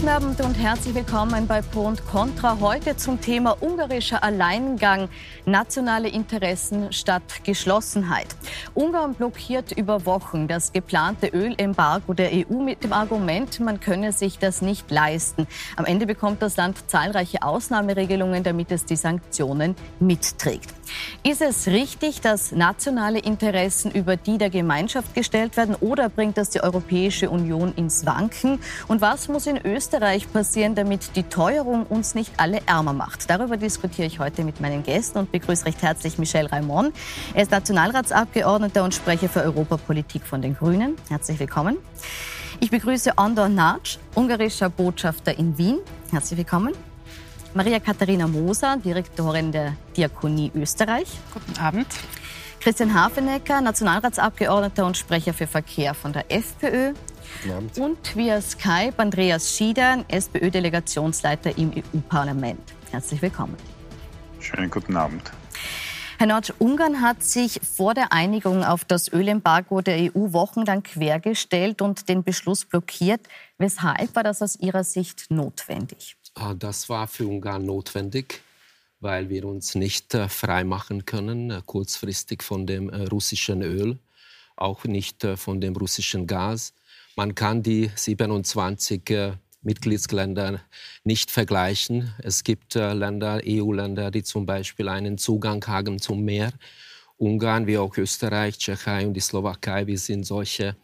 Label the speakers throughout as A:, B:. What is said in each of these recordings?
A: Guten Abend und herzlich willkommen bei Pro und Contra. Heute zum Thema ungarischer Alleingang, nationale Interessen statt Geschlossenheit. Ungarn blockiert über Wochen das geplante Ölembargo der EU mit dem Argument, man könne sich das nicht leisten. Am Ende bekommt das Land zahlreiche Ausnahmeregelungen, damit es die Sanktionen mitträgt. Ist es richtig, dass nationale Interessen über die der Gemeinschaft gestellt werden oder bringt das die Europäische Union ins Wanken? Und was muss in Österreich passieren, damit die Teuerung uns nicht alle ärmer macht? Darüber diskutiere ich heute mit meinen Gästen und begrüße recht herzlich Michel Raimond. Er ist Nationalratsabgeordneter und Sprecher für Europapolitik von den Grünen. Herzlich willkommen. Ich begrüße Andor Nac, ungarischer Botschafter in Wien. Herzlich willkommen. Maria Katharina Moser, Direktorin der Diakonie Österreich.
B: Guten Abend.
A: Christian Hafenecker, Nationalratsabgeordneter und Sprecher für Verkehr von der FPÖ. Guten Abend. Und via Skype Andreas Schieder, SPÖ-Delegationsleiter im EU-Parlament. Herzlich willkommen.
C: Schönen guten Abend.
A: Herr Notsch, Ungarn hat sich vor der Einigung auf das Ölembargo der EU wochenlang quergestellt und den Beschluss blockiert. Weshalb war das aus Ihrer Sicht notwendig?
D: Ah, das war für Ungarn notwendig, weil wir uns nicht äh, frei machen können, äh, kurzfristig von dem äh, russischen Öl, auch nicht von dem russischen Gas. Man kann die 27 Mitgliedsländer nicht vergleichen. Es gibt Länder, EU-Länder, die zum Beispiel einen Zugang haben zum Meer. Ungarn wie auch Österreich, Tschechei und die Slowakei, wir sind solche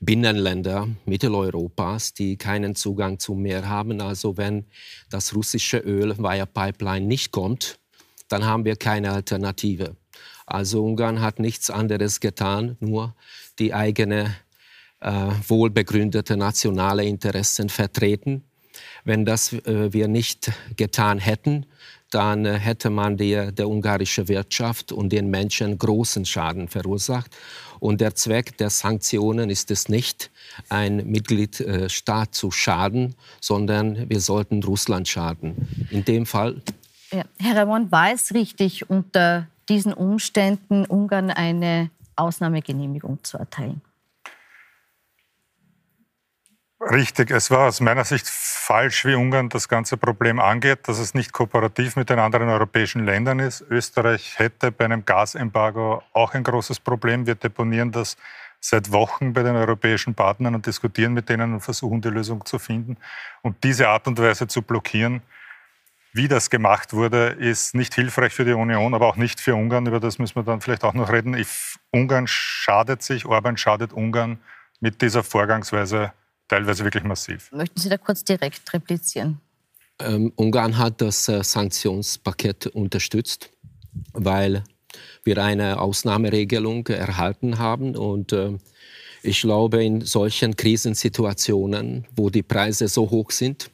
D: Binnenländer Mitteleuropas, die keinen Zugang zum Meer haben. Also wenn das russische Öl via Pipeline nicht kommt, dann haben wir keine Alternative. Also Ungarn hat nichts anderes getan, nur die eigene äh, wohlbegründete nationale Interessen vertreten. Wenn das äh, wir nicht getan hätten, dann äh, hätte man der, der ungarische Wirtschaft und den Menschen großen Schaden verursacht. Und der Zweck der Sanktionen ist es nicht, ein Mitgliedstaat zu schaden, sondern wir sollten Russland schaden. In dem Fall.
A: Ja. Herr Ramon, war es richtig, unter diesen Umständen Ungarn eine Ausnahmegenehmigung zu erteilen?
C: Richtig, es war aus meiner Sicht falsch, wie Ungarn das ganze Problem angeht, dass es nicht kooperativ mit den anderen europäischen Ländern ist. Österreich hätte bei einem Gasembargo auch ein großes Problem. Wir deponieren das seit Wochen bei den europäischen Partnern und diskutieren mit denen und versuchen, die Lösung zu finden. Und diese Art und Weise zu blockieren, wie das gemacht wurde, ist nicht hilfreich für die Union, aber auch nicht für Ungarn. Über das müssen wir dann vielleicht auch noch reden. Ich, Ungarn schadet sich, Orban schadet Ungarn mit dieser Vorgangsweise teilweise wirklich massiv.
A: Möchten Sie da kurz direkt replizieren?
D: Ähm, Ungarn hat das äh, Sanktionspaket unterstützt, weil wir eine Ausnahmeregelung erhalten haben. Und äh, ich glaube, in solchen Krisensituationen, wo die Preise so hoch sind,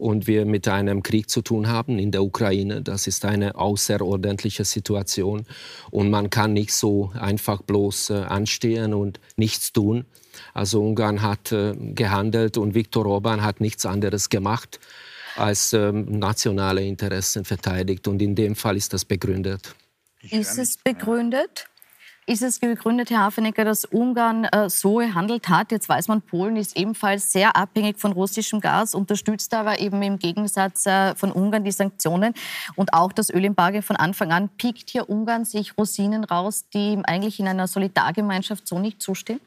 D: und wir mit einem Krieg zu tun haben in der Ukraine. Das ist eine außerordentliche Situation und man kann nicht so einfach bloß äh, anstehen und nichts tun. Also Ungarn hat äh, gehandelt und Viktor Orban hat nichts anderes gemacht als ähm, nationale Interessen verteidigt. Und in dem Fall ist das begründet.
A: Ist es begründet? Ist es begründet, Herr Hafenecker, dass Ungarn äh, so gehandelt hat? Jetzt weiß man, Polen ist ebenfalls sehr abhängig von russischem Gas, unterstützt aber eben im Gegensatz äh, von Ungarn die Sanktionen und auch das Ölembargo von Anfang an. Piekt hier Ungarn sich Rosinen raus, die ihm eigentlich in einer Solidargemeinschaft so nicht zustehen?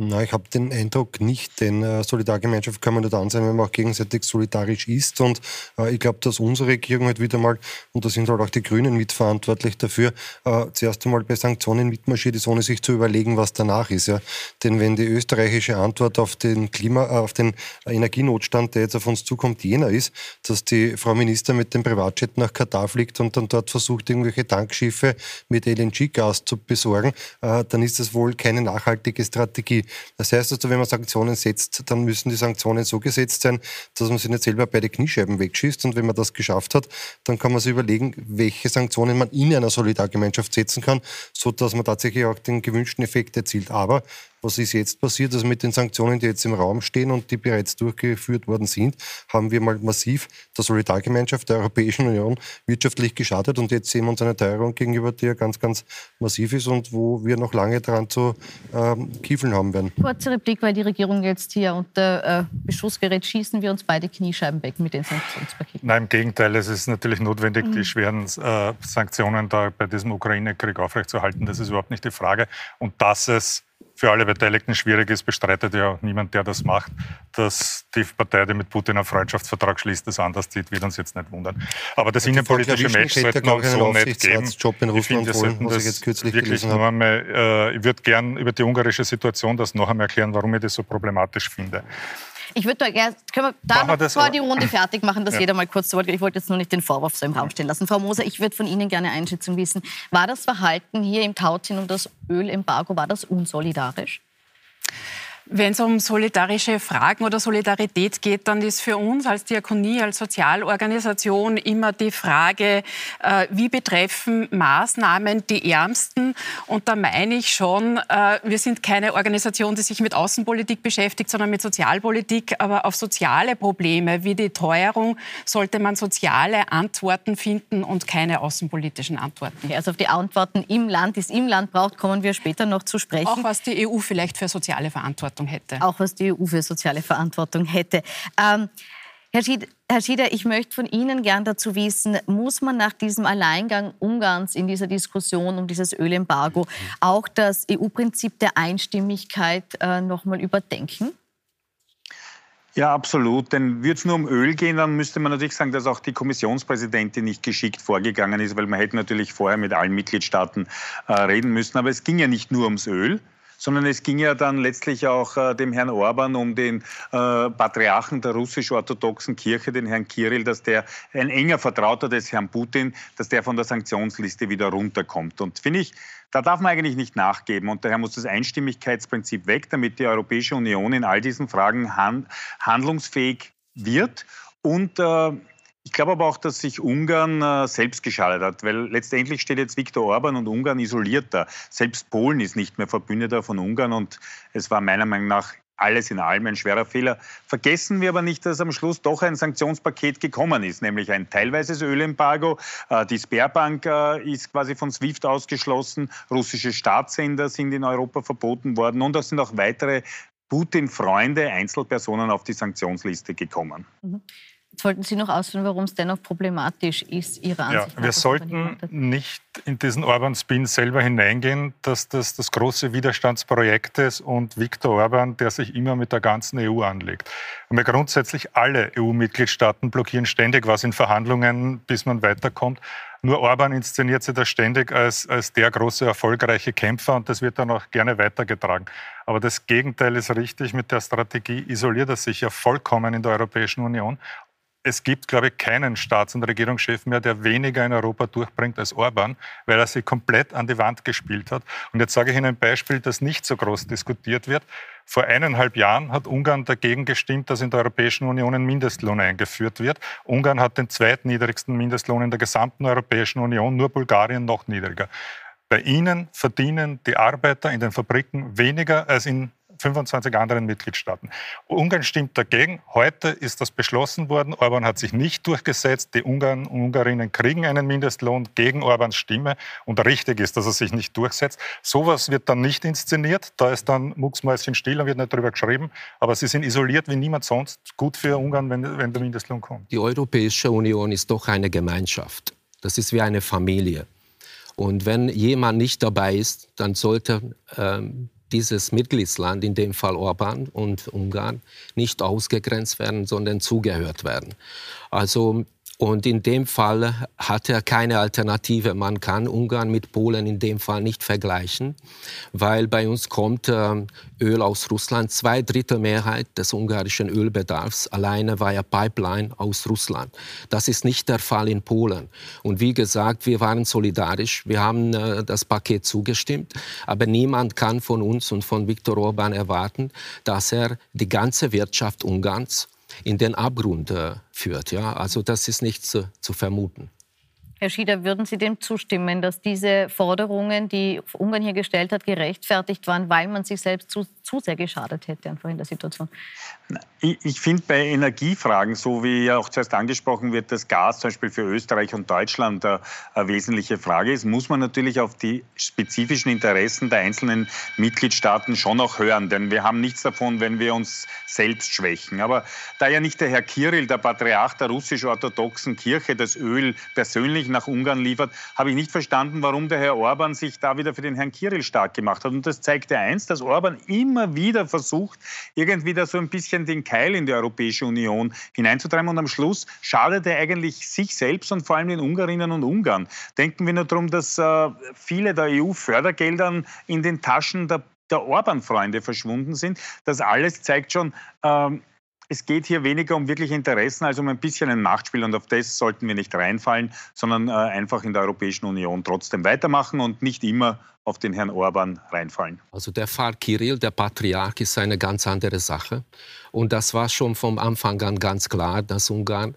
E: Na, ich habe den Eindruck nicht, denn äh, Solidargemeinschaft kann man nur dann sein, wenn man auch gegenseitig solidarisch ist. Und äh, ich glaube, dass unsere Regierung halt wieder mal, und da sind halt auch die Grünen mitverantwortlich dafür, äh, zuerst einmal bei Sanktionen mitmarschiert ist, ohne sich zu überlegen, was danach ist. Ja. Denn wenn die österreichische Antwort auf den Klima, äh, auf den Energienotstand, der jetzt auf uns zukommt, jener ist, dass die Frau Minister mit dem Privatjet nach Katar fliegt und dann dort versucht, irgendwelche Tankschiffe mit LNG-Gas zu besorgen, äh, dann ist das wohl keine nachhaltige Strategie. Das heißt also, wenn man Sanktionen setzt, dann müssen die Sanktionen so gesetzt sein, dass man sich nicht selber beide Kniescheiben wegschießt. Und wenn man das geschafft hat, dann kann man sich überlegen, welche Sanktionen man in einer Solidargemeinschaft setzen kann, so dass man tatsächlich auch den gewünschten Effekt erzielt. Aber Was ist jetzt passiert? Also mit den Sanktionen, die jetzt im Raum stehen und die bereits durchgeführt worden sind, haben wir mal massiv der Solidargemeinschaft der Europäischen Union wirtschaftlich geschadet und jetzt sehen wir uns eine Teuerung gegenüber, die ja ganz, ganz massiv ist und wo wir noch lange daran zu ähm, kiefeln haben werden.
A: Kurze Replik, weil die Regierung jetzt hier unter äh, Beschuss gerät, schießen wir uns beide Kniescheiben weg mit den Sanktionspaketen.
C: Nein, im Gegenteil, es ist natürlich notwendig, mhm. die schweren äh, Sanktionen da bei diesem Ukraine-Krieg aufrechtzuerhalten. Das ist überhaupt nicht die Frage. Und dass es für alle Beteiligten schwierig ist, bestreitet ja auch niemand, der das macht. Dass die Partei, die mit Putin einen Freundschaftsvertrag schließt, das anders sieht, wird uns jetzt nicht wundern. Aber das innenpolitische Match sollte man so nicht geben.
E: Job in Russland ich finde,
C: holen, was ich jetzt kürzlich wirklich noch einmal, äh, Ich würde gern über die ungarische Situation das noch einmal erklären, warum ich das so problematisch finde.
A: Ich würde da gerne, können wir da noch das, vor die Runde fertig machen, dass ja. jeder mal kurz zu Wort Ich wollte jetzt nur nicht den Vorwurf so im Raum stehen lassen. Frau Moser, ich würde von Ihnen gerne Einschätzung wissen. War das Verhalten hier im Tauziehen um das Ölembargo, war das unsolidarisch?
B: Wenn es um solidarische Fragen oder Solidarität geht, dann ist für uns als Diakonie, als Sozialorganisation immer die Frage, äh, wie betreffen Maßnahmen die Ärmsten? Und da meine ich schon, äh, wir sind keine Organisation, die sich mit Außenpolitik beschäftigt, sondern mit Sozialpolitik. Aber auf soziale Probleme wie die Teuerung sollte man soziale Antworten finden und keine außenpolitischen Antworten.
A: Okay, also auf die Antworten im Land, die es im Land braucht, kommen wir später noch zu sprechen.
B: Auch was die EU vielleicht für soziale Verantwortung Verantwortung hätte.
A: Auch was die EU für soziale Verantwortung hätte. Ähm, Herr, Schied, Herr Schieder, ich möchte von Ihnen gern dazu wissen, muss man nach diesem Alleingang Ungarns in dieser Diskussion um dieses Ölembargo auch das EU-Prinzip der Einstimmigkeit äh, noch mal überdenken?
F: Ja, absolut. Denn würde es nur um Öl gehen, dann müsste man natürlich sagen, dass auch die Kommissionspräsidentin nicht geschickt vorgegangen ist, weil man hätte natürlich vorher mit allen Mitgliedstaaten äh, reden müssen. Aber es ging ja nicht nur ums Öl, sondern es ging ja dann letztlich auch äh, dem Herrn Orban um den äh, Patriarchen der russisch-orthodoxen Kirche, den Herrn Kirill, dass der ein enger Vertrauter des Herrn Putin, dass der von der Sanktionsliste wieder runterkommt. Und finde ich, da darf man eigentlich nicht nachgeben und daher muss das Einstimmigkeitsprinzip weg, damit die Europäische Union in all diesen Fragen handlungsfähig wird und äh, ich glaube aber auch, dass sich Ungarn äh, selbst geschadet hat, weil letztendlich steht jetzt Viktor Orban und Ungarn isoliert da. Selbst Polen ist nicht mehr Verbündeter von Ungarn und es war meiner Meinung nach alles in allem ein schwerer Fehler. Vergessen wir aber nicht, dass am Schluss doch ein Sanktionspaket gekommen ist, nämlich ein teilweises Ölembargo. Äh, die Sperrbank äh, ist quasi von SWIFT ausgeschlossen. Russische Staatssender sind in Europa verboten worden und es sind auch weitere Putin-Freunde, Einzelpersonen auf die Sanktionsliste gekommen. Mhm.
A: Sollten Sie noch ausführen, warum es dennoch problematisch ist, Ihrer Ansicht
C: nach? Ja, wir sollten nicht in diesen Orban-Spin selber hineingehen, dass das das große Widerstandsprojekt ist und Viktor Orban, der sich immer mit der ganzen EU anlegt. Und wir grundsätzlich alle EU-Mitgliedstaaten blockieren ständig was in Verhandlungen, bis man weiterkommt. Nur Orban inszeniert sich da ständig als, als der große, erfolgreiche Kämpfer und das wird dann auch gerne weitergetragen. Aber das Gegenteil ist richtig. Mit der Strategie isoliert er sich ja vollkommen in der Europäischen Union es gibt, glaube ich, keinen Staats- und Regierungschef mehr, der weniger in Europa durchbringt als Orban, weil er sie komplett an die Wand gespielt hat. Und jetzt sage ich Ihnen ein Beispiel, das nicht so groß diskutiert wird. Vor eineinhalb Jahren hat Ungarn dagegen gestimmt, dass in der Europäischen Union ein Mindestlohn eingeführt wird. Ungarn hat den zweitniedrigsten Mindestlohn in der gesamten Europäischen Union, nur Bulgarien noch niedriger. Bei Ihnen verdienen die Arbeiter in den Fabriken weniger als in 25 anderen Mitgliedstaaten. Ungarn stimmt dagegen. Heute ist das beschlossen worden. Orban hat sich nicht durchgesetzt. Die Ungarn und Ungarinnen kriegen einen Mindestlohn gegen Orbans Stimme. Und richtig ist, dass er sich nicht durchsetzt. Sowas wird dann nicht inszeniert. Da ist dann mucksmäuschen still und wird nicht darüber geschrieben. Aber sie sind isoliert wie niemand sonst. Gut für Ungarn, wenn, wenn der Mindestlohn kommt.
D: Die Europäische Union ist doch eine Gemeinschaft. Das ist wie eine Familie. Und wenn jemand nicht dabei ist, dann sollte ähm, dieses Mitgliedsland, in dem Fall Orban und Ungarn, nicht ausgegrenzt werden, sondern zugehört werden. Also und in dem Fall hat er keine Alternative. Man kann Ungarn mit Polen in dem Fall nicht vergleichen, weil bei uns kommt äh, Öl aus Russland. Zwei Drittel Mehrheit des ungarischen Ölbedarfs alleine war ja Pipeline aus Russland. Das ist nicht der Fall in Polen. Und wie gesagt, wir waren solidarisch. Wir haben äh, das Paket zugestimmt. Aber niemand kann von uns und von Viktor Orban erwarten, dass er die ganze Wirtschaft Ungarns in den Abgrund äh, führt. Ja? Also das ist nicht zu, zu vermuten.
A: Herr Schieder, würden Sie dem zustimmen, dass diese Forderungen, die Ungarn hier gestellt hat, gerechtfertigt waren, weil man sich selbst zu, zu sehr geschadet hätte einfach in der Situation?
F: Ich, finde bei Energiefragen, so wie ja auch zuerst angesprochen wird, dass Gas zum Beispiel für Österreich und Deutschland eine, eine wesentliche Frage ist, muss man natürlich auf die spezifischen Interessen der einzelnen Mitgliedstaaten schon auch hören. Denn wir haben nichts davon, wenn wir uns selbst schwächen. Aber da ja nicht der Herr Kirill, der Patriarch der russisch-orthodoxen Kirche, das Öl persönlich nach Ungarn liefert, habe ich nicht verstanden, warum der Herr Orban sich da wieder für den Herrn Kirill stark gemacht hat. Und das zeigt ja eins, dass Orban immer wieder versucht, irgendwie da so ein bisschen den Keil in die Europäische Union hineinzutreiben. Und am Schluss schadet er eigentlich sich selbst und vor allem den Ungarinnen und Ungarn. Denken wir nur darum, dass äh, viele der EU-Fördergeldern in den Taschen der der Orban-Freunde verschwunden sind. Das alles zeigt schon, ähm, es geht hier weniger um wirkliche Interessen als um ein bisschen ein Machtspiel und auf das sollten wir nicht reinfallen, sondern äh, einfach in der Europäischen Union trotzdem weitermachen und nicht immer auf den Herrn Orban reinfallen.
D: Also der Fall Kirill, der Patriarch, ist eine ganz andere Sache. Und das war schon vom Anfang an ganz klar, dass Ungarn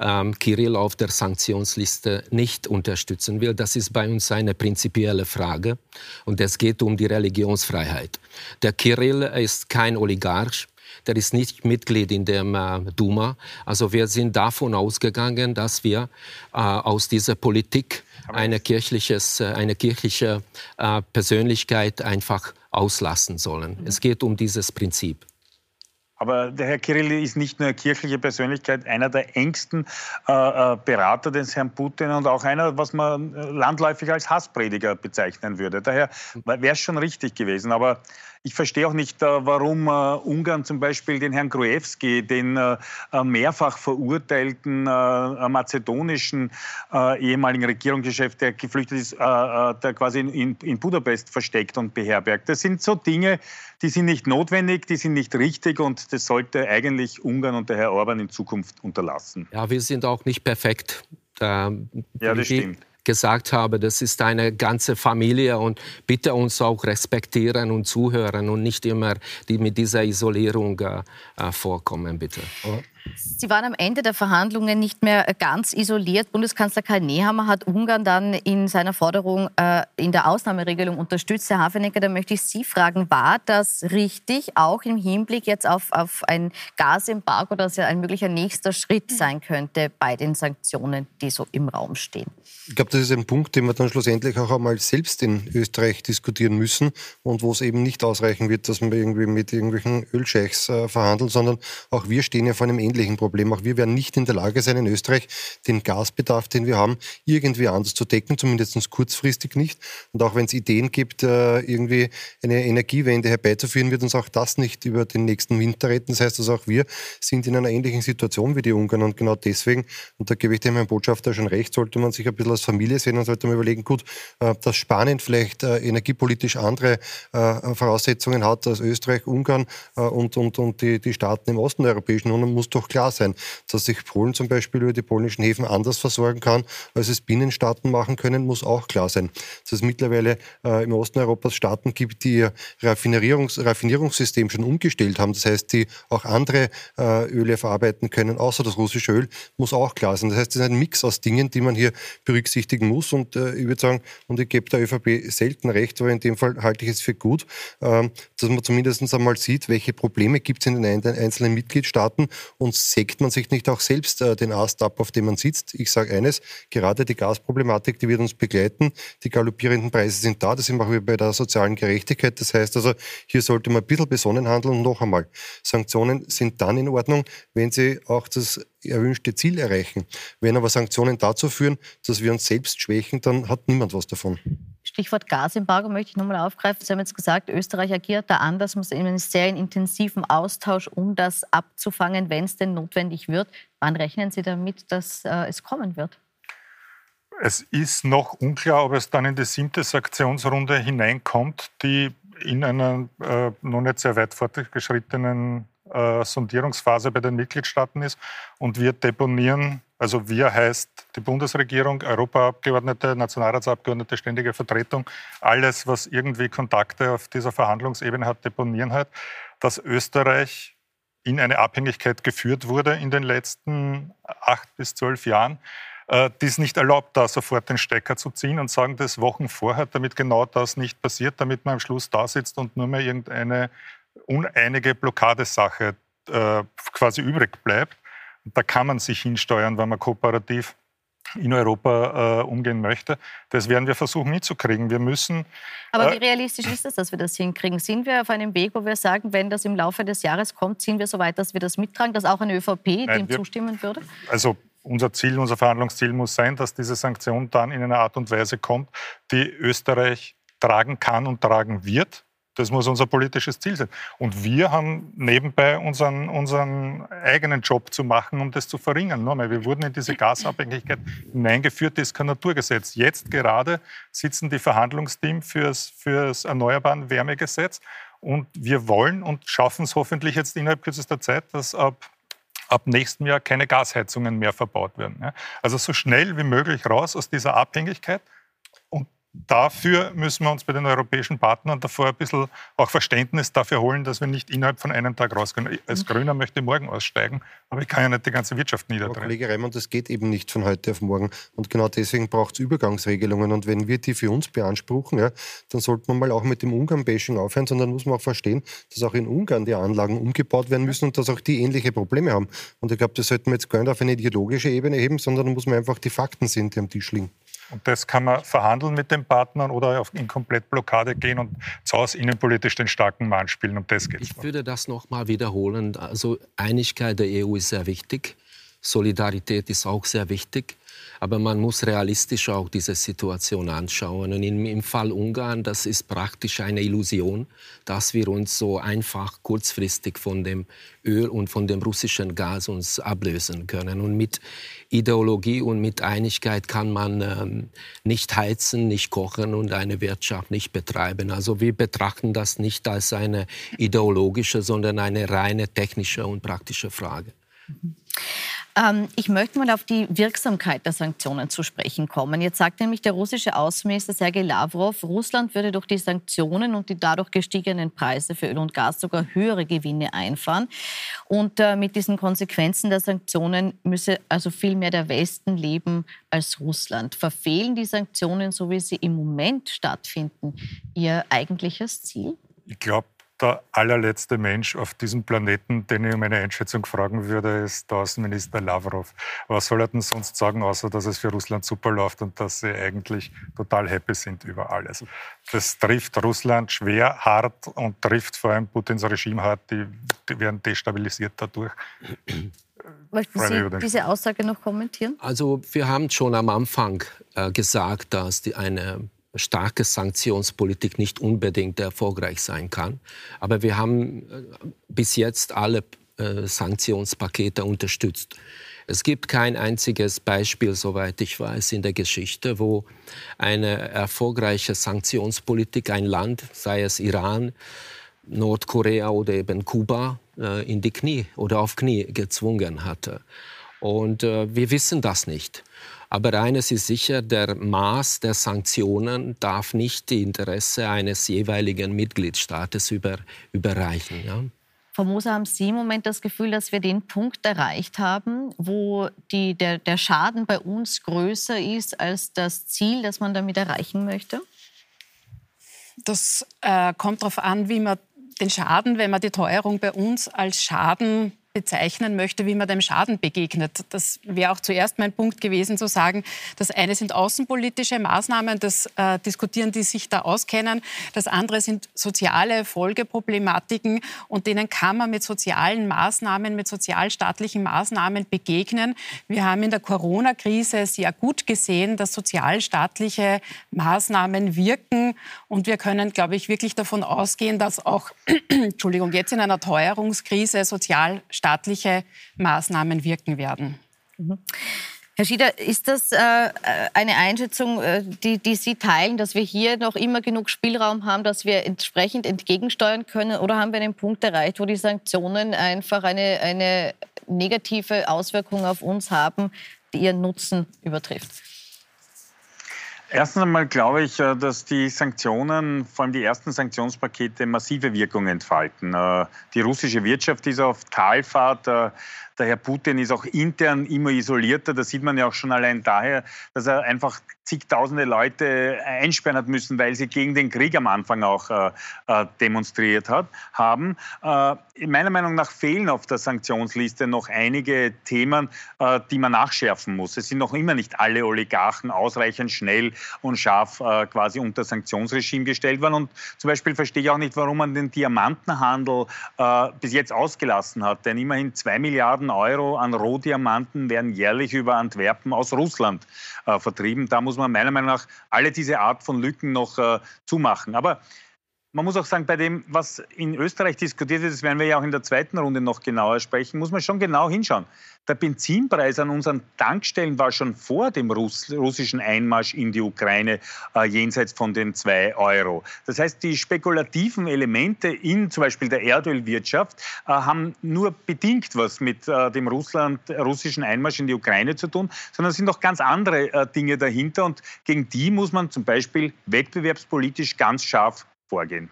D: ähm, Kirill auf der Sanktionsliste nicht unterstützen will. Das ist bei uns eine prinzipielle Frage. Und es geht um die Religionsfreiheit. Der Kirill ist kein Oligarch der ist nicht Mitglied in der äh, Duma. Also wir sind davon ausgegangen, dass wir äh, aus dieser Politik eine, kirchliches, äh, eine kirchliche äh, Persönlichkeit einfach auslassen sollen. Mhm. Es geht um dieses Prinzip.
F: Aber der Herr Kirill ist nicht nur eine kirchliche Persönlichkeit, einer der engsten äh, äh Berater des Herrn Putin und auch einer, was man landläufig als Hassprediger bezeichnen würde. Daher wäre es schon richtig gewesen. Aber ich verstehe auch nicht, äh, warum äh, Ungarn zum Beispiel den Herrn Gruevski, den äh, mehrfach verurteilten mazedonischen ehemaligen Regierungschef, der geflüchtet ist, der quasi in, in Budapest versteckt und beherbergt. Das sind so Dinge, die sind nicht notwendig, die sind nicht richtig und das sollte eigentlich Ungarn und der Herr Orban in Zukunft unterlassen.
D: Ja, wir sind auch nicht perfekt.
F: Ähm, ja, das stimmt
D: gesagt habe, das ist eine ganze Familie und bitte uns auch respektieren und zuhören und nicht immer die mit dieser Isolierung äh, äh vorkommen, bitte.
A: Sie waren am Ende der Verhandlungen nicht mehr ganz isoliert. Bundeskanzler Karl Nehammer hat Ungarn dann in seiner Forderung äh, in der Ausnahmeregelung unterstützt. Herr Hafenecker, da möchte ich Sie fragen, war das richtig, auch im Hinblick jetzt auf, auf ein Gasembargo, das ja ein möglicher nächster Schritt sein könnte bei den Sanktionen, die so im Raum stehen?
E: Ich glaube, das ist ein Punkt, den wir dann schlussendlich auch einmal selbst in Österreich diskutieren müssen und wo es eben nicht ausreichen wird, dass wir irgendwie mit irgendwelchen Ölscheichs äh, verhandeln, sondern auch wir stehen ja vor einem ähnlichen Problem. Auch wir werden nicht in der Lage sein, in Österreich den Gasbedarf, den wir haben, irgendwie anders zu decken, zumindest kurzfristig nicht. Und auch wenn es Ideen gibt, äh, irgendwie eine Energiewende herbeizuführen, wird uns auch das nicht über den nächsten Winter retten. Das heißt, dass auch wir sind in einer ähnlichen Situation wie die Ungarn und genau deswegen, und da gebe ich dem Herrn Botschafter schon recht, sollte man sich ein bisschen als Familie sehen und sollte man überlegen, gut, äh, dass Spanien vielleicht äh, energiepolitisch andere Voraussetzungen hat als Österreich, Ungarn und, und, und die, die Staaten im Osten der Europäischen Union, muss doch klar sein. Dass sich Polen zum Beispiel über die polnischen Häfen anders versorgen kann, als es Binnenstaaten machen können, muss auch klar sein. Dass es mittlerweile im Osten Europas Staaten gibt, die ihr Raffinierungs Raffinierungssystem schon umgestellt haben. Das heißt, die auch andere Öle verarbeiten können, außer das russische Öl, muss auch klar sein. Das heißt, es ist ein Mix aus Dingen, die man hier berücksichtigen muss. Und äh, ich würde sagen, und ich gebe der ÖVP selten recht, aber in dem Fall halte ich es für gut, äh, dass man zumindest einmal sieht, welche Probleme gibt es in den einzelnen Mitgliedstaaten und sägt man sich nicht auch selbst äh, den Ast ab, auf dem man sitzt. Ich sage eines, gerade die Gasproblematik, die wird uns begleiten. Die galoppierenden Preise sind da, das sind auch wir bei der sozialen Gerechtigkeit. Das heißt also, hier sollte man ein bisschen besonnen handeln. Und noch einmal, Sanktionen sind dann in Ordnung, wenn sie auch das erwünschte Ziel erreichen. Wenn aber Sanktionen dazu führen, dass wir uns selbst schwächen, dann hat niemand was davon.
A: Stichwort Gasembargo möchte ich nochmal aufgreifen. Sie haben jetzt gesagt, Österreich agiert da anders, muss in einem sehr intensiven Austausch, um das abzufangen, wenn es denn notwendig wird. Wann rechnen Sie damit, dass äh, es kommen wird?
C: Es ist noch unklar, ob es dann in die siebte Sanktionsrunde hineinkommt, die in einer äh, noch nicht sehr weit fortgeschrittenen äh, Sondierungsphase bei den Mitgliedstaaten ist. Und wir deponieren, also wir heißt die Bundesregierung, Europaabgeordnete, Nationalratsabgeordnete, ständige Vertretung, alles, was irgendwie Kontakte auf dieser Verhandlungsebene hat, deponieren halt, dass Österreich in eine Abhängigkeit geführt wurde in den letzten acht bis zwölf Jahren äh, die es nicht erlaubt, da sofort den Stecker zu ziehen und sagen das Wochen vorher, damit genau das nicht passiert, damit man am Schluss da sitzt und nur mehr irgendeine uneinige Blockadesache äh, quasi übrig bleibt. Da kann man sich hinsteuern, wenn man kooperativ in Europa äh, umgehen möchte. Das werden wir versuchen mitzukriegen. Wir müssen.
A: Aber wie äh, realistisch ist es, dass wir das hinkriegen? Sind wir auf einem Weg, wo wir sagen, wenn das im Laufe des Jahres kommt, sind wir so weit, dass wir das mittragen, dass auch eine ÖVP Nein, dem wir, zustimmen würde?
C: Also unser Ziel, unser Verhandlungsziel muss sein, dass diese Sanktion dann in einer Art und Weise kommt, die Österreich tragen kann und tragen wird. Das muss unser politisches Ziel sein. Und wir haben nebenbei unseren, unseren eigenen Job zu machen, um das zu verringern. Nochmal, wir wurden in diese Gasabhängigkeit hineingeführt, das ist kein Naturgesetz. Jetzt gerade sitzen die Verhandlungsteams fürs, fürs Erneuerbaren Wärmegesetz und wir wollen und schaffen es hoffentlich jetzt innerhalb kürzester Zeit, dass ab ab nächstem Jahr keine Gasheizungen mehr verbaut werden. Also so schnell wie möglich raus aus dieser Abhängigkeit dafür müssen wir uns bei den europäischen Partnern davor ein bisschen auch Verständnis dafür holen, dass wir nicht innerhalb von einem Tag raus können. Als mhm. Grüner möchte ich morgen aussteigen, aber ich kann ja nicht die ganze Wirtschaft niederdrehen.
E: Kollege Raimund, das geht eben nicht von heute auf morgen. Und genau deswegen braucht es Übergangsregelungen. Und wenn wir die für uns beanspruchen, ja, dann sollte man mal auch mit dem Ungarn-Bashing aufhören, sondern muss man auch verstehen, dass auch in Ungarn die Anlagen umgebaut werden müssen und dass auch die ähnliche Probleme haben. Und ich glaube, das sollten wir jetzt gar nicht auf eine ideologische Ebene heben, sondern muss man einfach die Fakten sind, die am Tisch liegen.
C: Und das kann man verhandeln mit den Partnern oder in Komplettblockade gehen und zu Hause innenpolitisch den starken Mann spielen. Um das geht's.
D: Ich würde das noch mal wiederholen. Also Einigkeit der EU ist sehr wichtig. Solidarität ist auch sehr wichtig. Aber man muss realistisch auch diese Situation anschauen. Und im, im Fall Ungarn, das ist praktisch eine Illusion, dass wir uns so einfach kurzfristig von dem Öl und von dem russischen Gas uns ablösen können. Und mit Ideologie und mit Einigkeit kann man ähm, nicht heizen, nicht kochen und eine Wirtschaft nicht betreiben. Also wir betrachten das nicht als eine ideologische, sondern eine reine technische und praktische Frage.
A: Mhm. Ähm, ich möchte mal auf die Wirksamkeit der Sanktionen zu sprechen kommen. Jetzt sagt nämlich der russische Außenminister Sergei Lavrov, Russland würde durch die Sanktionen und die dadurch gestiegenen Preise für Öl und Gas sogar höhere Gewinne einfahren. Und äh, mit diesen Konsequenzen der Sanktionen müsse also viel mehr der Westen leben als Russland. Verfehlen die Sanktionen, so wie sie im Moment stattfinden, ihr eigentliches Ziel?
C: Ich glaube, der allerletzte Mensch auf diesem Planeten, den ich um eine Einschätzung fragen würde, ist der Außenminister Lavrov. Was soll er denn sonst sagen, außer dass es für Russland super läuft und dass sie eigentlich total happy sind über alles? Das trifft Russland schwer, hart und trifft vor allem Putins Regime hart. Die, die werden destabilisiert dadurch.
A: Möchten Sie diese Aussage noch kommentieren?
D: Also wir haben schon am Anfang äh, gesagt, dass die eine starke Sanktionspolitik nicht unbedingt erfolgreich sein kann. Aber wir haben äh, bis jetzt alle äh, Sanktionspakete unterstützt. Es gibt kein einziges Beispiel, soweit ich weiß, in der Geschichte, wo eine erfolgreiche Sanktionspolitik ein Land, sei es Iran, Nordkorea oder eben Kuba, äh, in die Knie oder auf Knie gezwungen hatte. Und wir wissen das nicht. Aber eines ist sicher, der Maß der Sanktionen darf nicht die Interesse eines jeweiligen Mitgliedstaates über, überreichen. Ja?
A: Frau Moser, haben Sie im Moment das Gefühl, dass wir den Punkt erreicht haben, wo die, der, der Schaden bei uns größer ist als das Ziel, das man damit erreichen möchte?
B: Das äh, kommt darauf an, wie man den Schaden, wenn man die Teuerung bei uns als Schaden bezeichnen möchte, wie man dem Schaden begegnet. Das wäre auch zuerst mein Punkt gewesen, zu sagen, das eine sind außenpolitische Maßnahmen, das äh, diskutieren, die sich da auskennen. Das andere sind soziale Folgeproblematiken und denen kann man mit sozialen Maßnahmen, mit sozialstaatlichen Maßnahmen begegnen. Wir haben in der Corona-Krise sehr gut gesehen, dass sozialstaatliche Maßnahmen wirken und wir können, glaube ich, wirklich davon ausgehen, dass auch, Entschuldigung, jetzt in einer Teuerungskrise sozialstaatliche staatliche Maßnahmen wirken werden.
A: Mhm. Herr Schieder, ist das äh, eine Einschätzung, äh, die, die, Sie teilen, dass wir hier noch immer genug Spielraum haben, dass wir entsprechend entgegensteuern können? Oder haben wir einen Punkt erreicht, wo die Sanktionen einfach eine, eine negative Auswirkung auf uns haben, die ihren Nutzen übertrifft?
F: Erstens einmal glaube ich, äh, dass die Sanktionen, vor allem die ersten Sanktionspakete, massive Wirkung entfalten. Äh, die russische Wirtschaft ist auf Talfahrt. Der Herr Putin ist auch intern immer isolierter. Das sieht man ja auch schon allein daher, dass er einfach zigtausende Leute einsperren hat müssen, weil sie gegen den Krieg am Anfang auch äh, äh demonstriert hat, haben. Äh, meiner Meinung nach fehlen auf der Sanktionsliste noch einige Themen, äh, die man nachschärfen muss. Es sind noch immer nicht alle Oligarchen ausreichend schnell und scharf äh, quasi unter Sanktionsregime gestellt worden. Und zum Beispiel verstehe ich auch nicht, warum man den Diamantenhandel äh, bis jetzt ausgelassen hat. Denn immerhin zwei Milliarden Euro an Rohdiamanten werden jährlich über Antwerpen aus Russland vertrieben. Da muss muss man meiner Meinung nach alle diese Art von Lücken noch äh, zumachen. Aber man muss auch sagen, bei dem, was in Österreich diskutiert wird, das werden wir ja auch in der zweiten Runde noch genauer sprechen, muss man schon genau hinschauen. Der Benzinpreis an unseren Tankstellen war schon vor dem Russ russischen Einmarsch in die Ukraine äh, jenseits von den zwei Euro. Das heißt, die spekulativen Elemente in zum Beispiel der Erdölwirtschaft äh, haben nur bedingt was mit äh, dem Russland, russischen Einmarsch in die Ukraine zu tun, sondern es sind noch ganz andere äh, Dinge dahinter und gegen die muss man zum Beispiel wettbewerbspolitisch ganz scharf vorgehen.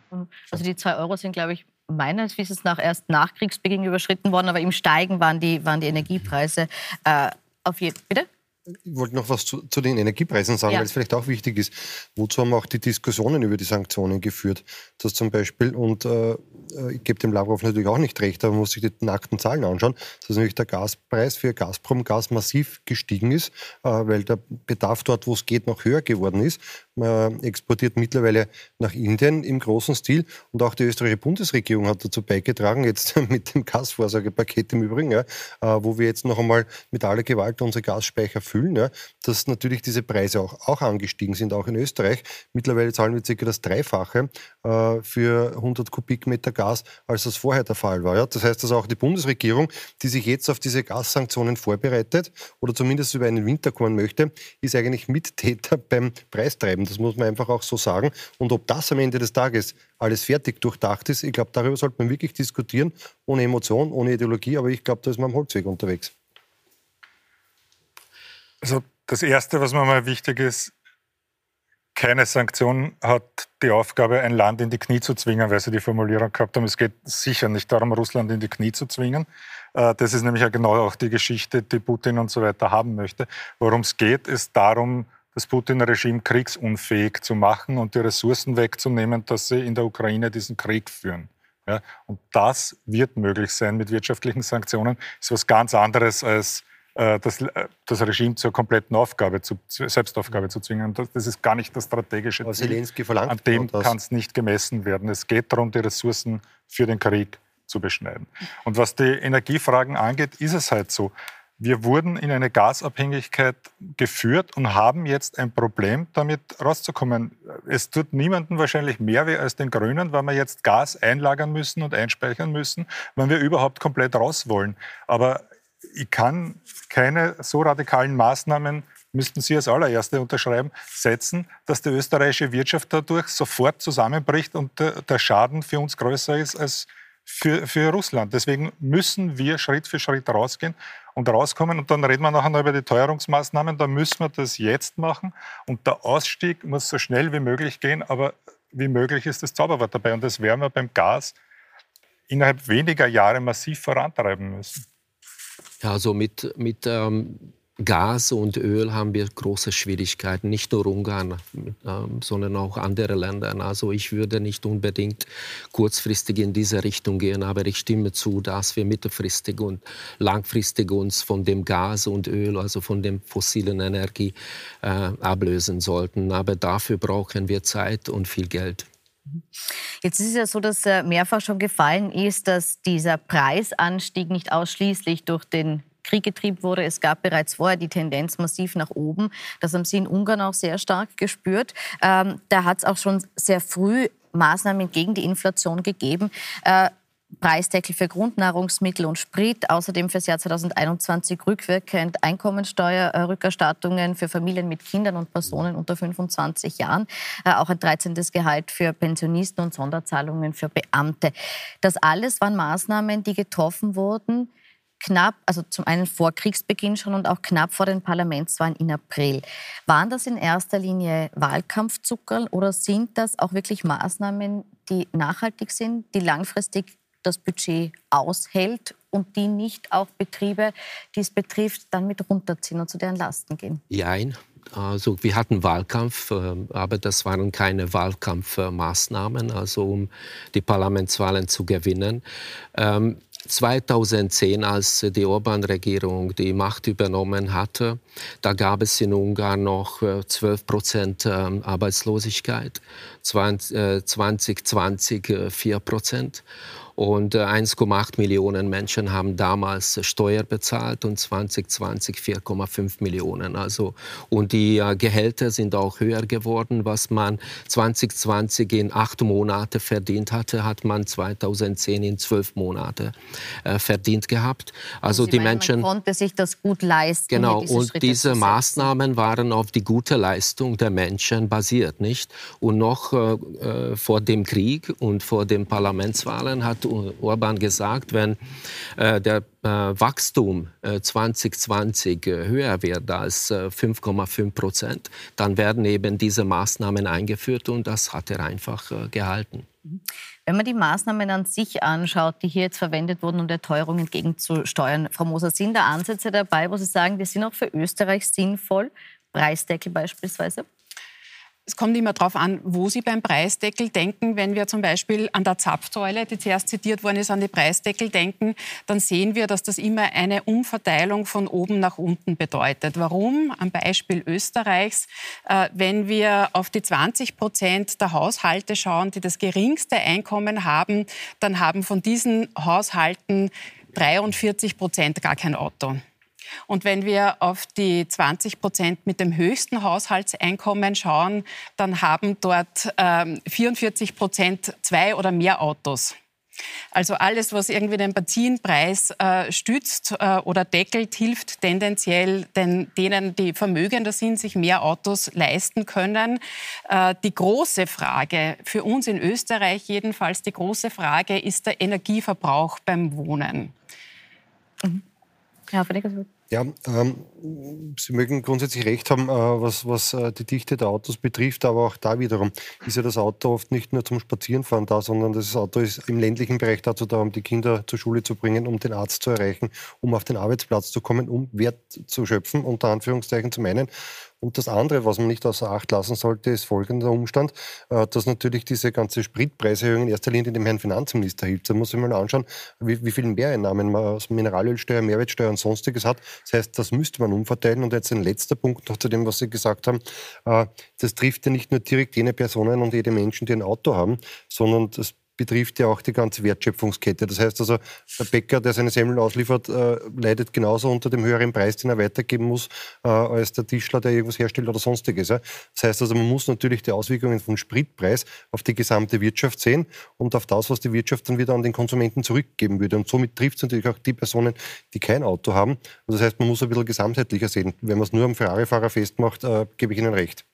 A: Also die zwei Euro sind, glaube ich, meines Wissens nach erst nach Kriegsbeginn überschritten worden, aber im Steigen waren die, waren die Energiepreise äh, auf jeden Bitte?
E: Ich wollte noch was zu, zu den Energiepreisen sagen, ja. weil es vielleicht auch wichtig ist. Wozu haben wir auch die Diskussionen über die Sanktionen geführt? Dass zum Beispiel, und äh, ich gebe dem Lavrov natürlich auch nicht recht, aber man muss sich die nackten Zahlen anschauen, dass nämlich der Gaspreis für Gazprom-Gas massiv gestiegen ist, äh, weil der Bedarf dort, wo es geht, noch höher geworden ist. Man exportiert mittlerweile nach Indien im großen Stil und auch die österreichische Bundesregierung hat dazu beigetragen, jetzt mit dem Gasvorsorgepaket im Übrigen, ja, äh, wo wir jetzt noch einmal mit aller Gewalt unsere Gasspeicher füllen, ja, dass natürlich diese Preise auch, auch angestiegen sind, auch in Österreich. Mittlerweile zahlen wir circa das Dreifache äh, für 100 Kubikmeter Gas, als das vorher der Fall war. Ja. Das heißt, dass auch die Bundesregierung, die sich jetzt auf diese Gassanktionen vorbereitet oder zumindest über einen Winter kommen möchte, ist eigentlich Mittäter beim Preistreiben bleiben. Das muss man einfach auch so sagen. Und ob das am Ende des Tages alles fertig durchdacht ist, ich glaube, darüber sollte man wirklich diskutieren, ohne Emotion, ohne Ideologie. Aber ich glaube, da ist man am Holzweg unterwegs.
C: Also das Erste, was mir mal wichtig ist, keine Sanktion hat die Aufgabe, ein Land in die Knie zu zwingen, weil Sie die Formulierung gehabt haben. Es geht sicher nicht darum, Russland in die Knie zu zwingen. Äh, das ist nämlich genau auch die Geschichte, die Putin und so weiter haben möchte. Worum es geht, ist darum, das Putin-Regime kriegsunfähig zu machen und die Ressourcen wegzunehmen, dass sie in der Ukraine diesen Krieg führen. Ja, und das wird möglich sein mit wirtschaftlichen Sanktionen. Ist was ganz anderes als äh, das, äh, das, Regime zur kompletten Aufgabe, zu, zur Selbstaufgabe zu zwingen. Das, das, ist gar nicht das strategische
E: Aber Ziel. Verlangt
C: An dem kann es nicht gemessen werden. Es geht darum, die Ressourcen für den Krieg zu beschneiden. Und was die Energiefragen angeht, ist es halt so. Wir wurden in eine Gasabhängigkeit geführt und haben jetzt ein Problem, damit rauszukommen. Es tut niemandem wahrscheinlich mehr weh als den Grünen, weil wir jetzt Gas einlagern müssen und einspeichern müssen, wenn wir überhaupt komplett raus wollen. Aber ich kann keine so radikalen Maßnahmen müssten Sie als allererste unterschreiben, setzen, dass die österreichische Wirtschaft dadurch sofort zusammenbricht und der Schaden für uns größer ist als für, für Russland. Deswegen müssen wir Schritt für Schritt rausgehen und rauskommen. Und dann reden wir nachher noch über die Teuerungsmaßnahmen. Da müssen wir das jetzt machen. Und der Ausstieg muss so schnell wie möglich gehen. Aber wie möglich ist das Zauberwort dabei? Und das werden wir beim Gas innerhalb weniger Jahre massiv vorantreiben müssen.
D: Ja, also mit, mit ähm, Gas und Öl haben wir große Schwierigkeiten, nicht nur Ungarn, ähm, sondern auch andere Länder. Also ich würde nicht unbedingt kurzfristig in diese Richtung gehen, aber ich stimme zu, dass wir mittelfristig und langfristig uns von dem Gas und Öl, also von dem fossilen Energie äh, ablösen sollten. Aber dafür brauchen wir Zeit und viel Geld.
A: Jetzt ist es ja so, dass äh, mehrfach schon gefallen ist, dass dieser Preisanstieg nicht ausschließlich durch den Krieg getrieben wurde. Es gab bereits vorher die Tendenz massiv nach oben. Das haben Sie in Ungarn auch sehr stark gespürt. Ähm, da hat es auch schon sehr früh Maßnahmen gegen die Inflation gegeben. Äh, Preisdeckel für Grundnahrungsmittel und Sprit, außerdem fürs Jahr 2021 rückwirkend Einkommensteuerrückerstattungen für Familien mit Kindern und Personen unter 25 Jahren, äh, auch ein 13. Gehalt für Pensionisten und Sonderzahlungen für Beamte. Das alles waren Maßnahmen, die getroffen wurden, knapp, also zum einen vor Kriegsbeginn schon und auch knapp vor den Parlamentswahlen in April. Waren das in erster Linie Wahlkampfzuckerl oder sind das auch wirklich Maßnahmen, die nachhaltig sind, die langfristig das Budget aushält und die nicht auch Betriebe, die es betrifft, dann mit runterziehen und zu deren Lasten gehen?
D: Jein. Also wir hatten Wahlkampf, äh, aber das waren keine Wahlkampfmaßnahmen, also um die Parlamentswahlen zu gewinnen. 2010, ähm, als die Orban-Regierung die Macht übernommen hatte, da gab es in Ungarn noch 12 äh, Prozent ähm, Arbeitslosigkeit, 2020 4 äh, Prozent. Und 1,8 äh, Millionen Menschen haben damals Steuer bezahlt und 2020 4,5 Millionen. Also, und die äh, Gehälter sind auch höher geworden. Was man 2020 in acht Monate verdient hatte, hat man 2010 in zwölf Monate äh, verdient gehabt.
A: Also die meinen, Menschen man konnte sich das gut leisten.
D: Genau. Diese und Schritte diese Maßnahmen waren auf die gute Leistung der Menschen basiert, nicht? Und noch äh, vor dem Krieg und vor den Parlamentswahlen hat Orban gesagt, wenn äh, der äh, Wachstum äh, 2020 äh, höher wird als 5,5 äh, Prozent, dann werden eben diese Maßnahmen eingeführt und das hat er einfach äh, gehalten.
A: Wenn man die Maßnahmen an sich anschaut, die hier jetzt verwendet wurden, um der Teuerung entgegenzusteuern, Frau Moser, sind da Ansätze dabei, wo Sie sagen, die sind auch für Österreich sinnvoll? Preisdeckel beispielsweise?
B: Es kommt immer darauf an, wo Sie beim Preisdeckel denken. Wenn wir zum Beispiel an der Zapfsäule, die zuerst zitiert worden ist, an die Preisdeckel denken, dann sehen wir, dass das immer eine Umverteilung von oben nach unten bedeutet. Warum? Am Beispiel Österreichs, äh, wenn wir auf die 20 Prozent der Haushalte schauen, die das geringste Einkommen haben, dann haben von diesen Haushalten 43 Prozent gar kein Auto. Und wenn wir auf die 20 Prozent mit dem höchsten Haushaltseinkommen schauen, dann haben dort ähm, 44 Prozent zwei oder mehr Autos. Also alles, was irgendwie den Benzinpreis äh, stützt äh, oder deckelt, hilft tendenziell den, denen, die vermögender sind, sich mehr Autos leisten können. Äh, die große Frage, für uns in Österreich jedenfalls, die große Frage ist der Energieverbrauch beim Wohnen.
E: Mhm. Ja, ja, ähm, Sie mögen grundsätzlich recht haben, äh, was, was äh, die Dichte der Autos betrifft, aber auch da wiederum ist ja das Auto oft nicht nur zum Spazierenfahren da, sondern das Auto ist im ländlichen Bereich dazu da, um die Kinder zur Schule zu bringen, um den Arzt zu erreichen, um auf den Arbeitsplatz zu kommen, um Wert zu schöpfen, unter Anführungszeichen zu meinen. Und das andere, was man nicht außer Acht lassen sollte, ist folgender Umstand, äh, dass natürlich diese ganze Spritpreiserhöhung in erster Linie dem Herrn Finanzminister hilft. Da muss ich mal anschauen, wie, wie viel Mehreinnahmen man aus Mineralölsteuer, Mehrwertsteuer und sonstiges hat. Das heißt, das müsste man umverteilen. Und jetzt ein letzter Punkt noch zu dem, was Sie gesagt haben. Äh, das trifft ja nicht nur direkt jene Personen und jede Menschen, die ein Auto haben, sondern das betrifft ja auch die ganze Wertschöpfungskette. Das heißt also, der Bäcker, der seine Semmeln ausliefert, äh, leidet genauso unter dem höheren Preis, den er weitergeben muss, äh, als der Tischler, der irgendwas herstellt oder sonstiges. Ja. Das heißt also, man muss natürlich die Auswirkungen vom Spritpreis auf die gesamte Wirtschaft sehen und auf das, was die Wirtschaft dann wieder an den Konsumenten zurückgeben würde. Und somit trifft es natürlich auch die Personen, die kein Auto haben. Also das heißt, man muss ein bisschen gesamtheitlicher sehen. Wenn man es nur am Ferrari-Fahrer festmacht, äh, gebe ich Ihnen recht.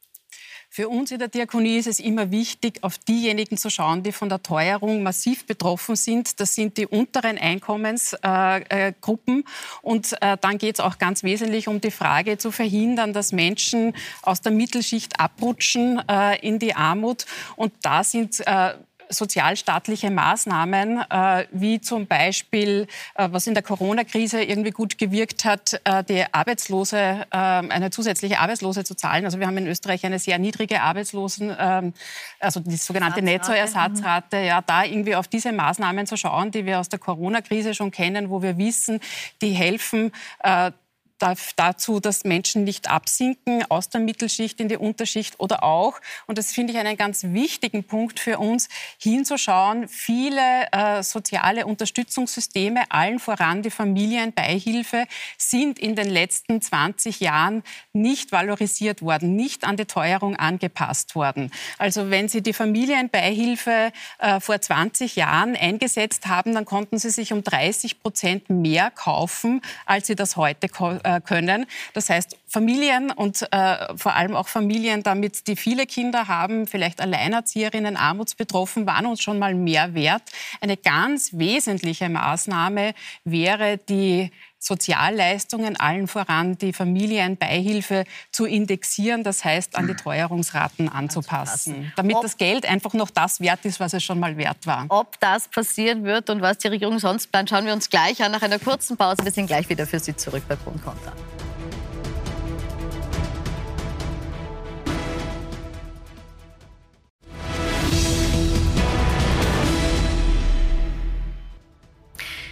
B: Für uns in der Diakonie ist es immer wichtig, auf diejenigen zu schauen, die von der Teuerung massiv betroffen sind. Das sind die unteren Einkommensgruppen. Und äh, dann geht es auch ganz wesentlich um die Frage zu verhindern, dass Menschen aus der Mittelschicht abrutschen äh, in die Armut. Und da sind äh, sozialstaatliche Maßnahmen, äh, wie zum Beispiel, äh, was in der Corona-Krise irgendwie gut gewirkt hat, äh, die Arbeitslose, äh, eine zusätzliche Arbeitslose zu zahlen. Also wir haben in Österreich eine sehr niedrige Arbeitslosen, ähm, also die sogenannte Nettoersatzrate. Ja, da irgendwie auf diese Maßnahmen zu schauen, die wir aus der Corona-Krise schon kennen, wo wir wissen, die helfen, äh, dazu, dass Menschen nicht absinken aus der Mittelschicht in die Unterschicht oder auch, und das finde ich einen ganz wichtigen Punkt für uns, hinzuschauen, viele äh, soziale Unterstützungssysteme, allen voran die Familienbeihilfe, sind in den letzten 20 Jahren nicht valorisiert worden, nicht an die Teuerung angepasst worden. Also wenn Sie die Familienbeihilfe äh, vor 20 Jahren eingesetzt haben, dann konnten Sie sich um 30 Prozent mehr kaufen, als Sie das heute äh, können. Das heißt, Familien und äh, vor allem auch Familien damit, die viele Kinder haben, vielleicht Alleinerzieherinnen, armutsbetroffen, waren uns schon mal mehr wert. Eine ganz wesentliche Maßnahme wäre die Sozialleistungen, allen voran die Familienbeihilfe, zu indexieren, das heißt an die Teuerungsraten anzupassen, damit ob, das Geld einfach noch das wert ist, was es schon mal wert war.
A: Ob das passieren wird und was die Regierung sonst plant, schauen wir uns gleich an nach einer kurzen Pause. Wir sind gleich wieder für Sie zurück bei Pro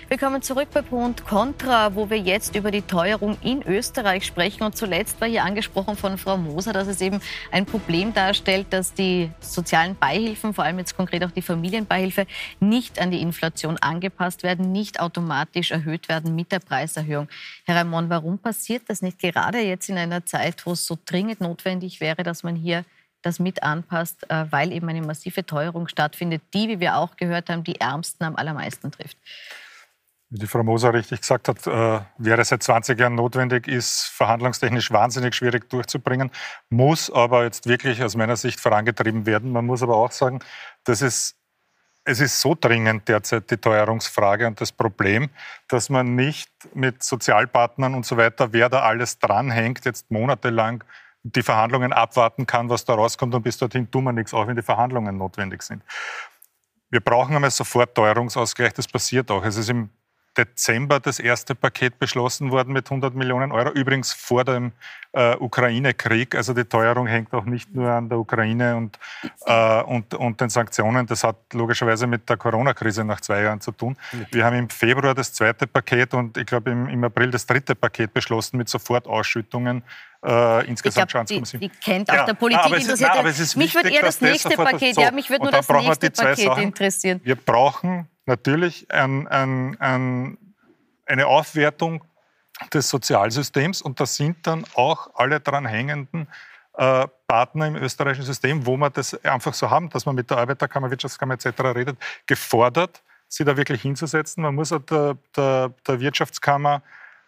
A: Contra. Willkommen zurück bei Pro und Contra, wo wir jetzt über die Teuerung in Österreich sprechen. Und zuletzt war hier angesprochen von Frau Moser, dass es eben ein Problem darstellt, dass die sozialen Beihilfen, vor allem jetzt konkret auch die Familienbeihilfe, nicht an die Inflation angepasst werden, nicht automatisch erhöht werden mit der Preiserhöhung. Herr Raimond, warum passiert das nicht gerade jetzt in einer Zeit, wo es so dringend notwendig wäre, dass man hier das mit anpasst, äh, weil eben eine massive Teuerung stattfindet, die, wie wir auch gehört haben, die Ärmsten am allermeisten trifft?
C: Wie die Frau Moser richtig gesagt hat, äh, wäre seit 20 Jahren notwendig, ist verhandlungstechnisch wahnsinnig schwierig durchzubringen, muss aber jetzt wirklich aus meiner Sicht vorangetrieben werden. Man muss aber auch sagen, dass es, es ist so dringend derzeit die Teuerungsfrage und das Problem, dass man nicht mit Sozialpartnern und so weiter, wer da alles dranhängt, jetzt monatelang die Verhandlungen abwarten kann, was da rauskommt und bis dorthin tun wir nichts, auch wenn die Verhandlungen notwendig sind. Wir brauchen einmal sofort Teuerungsausgleich, das passiert auch. Es ist im Dezember das erste Paket beschlossen worden mit 100 Millionen Euro. Übrigens vor dem äh, Ukraine-Krieg. Also die Teuerung hängt auch nicht nur an der Ukraine und, äh, und, und den Sanktionen. Das hat logischerweise mit der Corona-Krise nach zwei Jahren zu tun. Wir haben im Februar das zweite Paket und ich glaube im, im April das dritte Paket beschlossen mit Sofortausschüttungen äh, insgesamt
A: ich glaub, die, die kennt auch ja. der Politik
C: na, interessiert. Ist, na, mich wichtig,
A: würde eher das nächste das Paket, so. ja, mich würde nur das nächste Paket Sachen. interessieren.
C: Wir brauchen natürlich ein, ein, ein, eine Aufwertung des Sozialsystems und da sind dann auch alle dran hängenden äh, Partner im österreichischen System, wo man das einfach so haben, dass man mit der Arbeiterkammer, Wirtschaftskammer etc. redet, gefordert, sie da wirklich hinzusetzen. Man muss der, der, der Wirtschaftskammer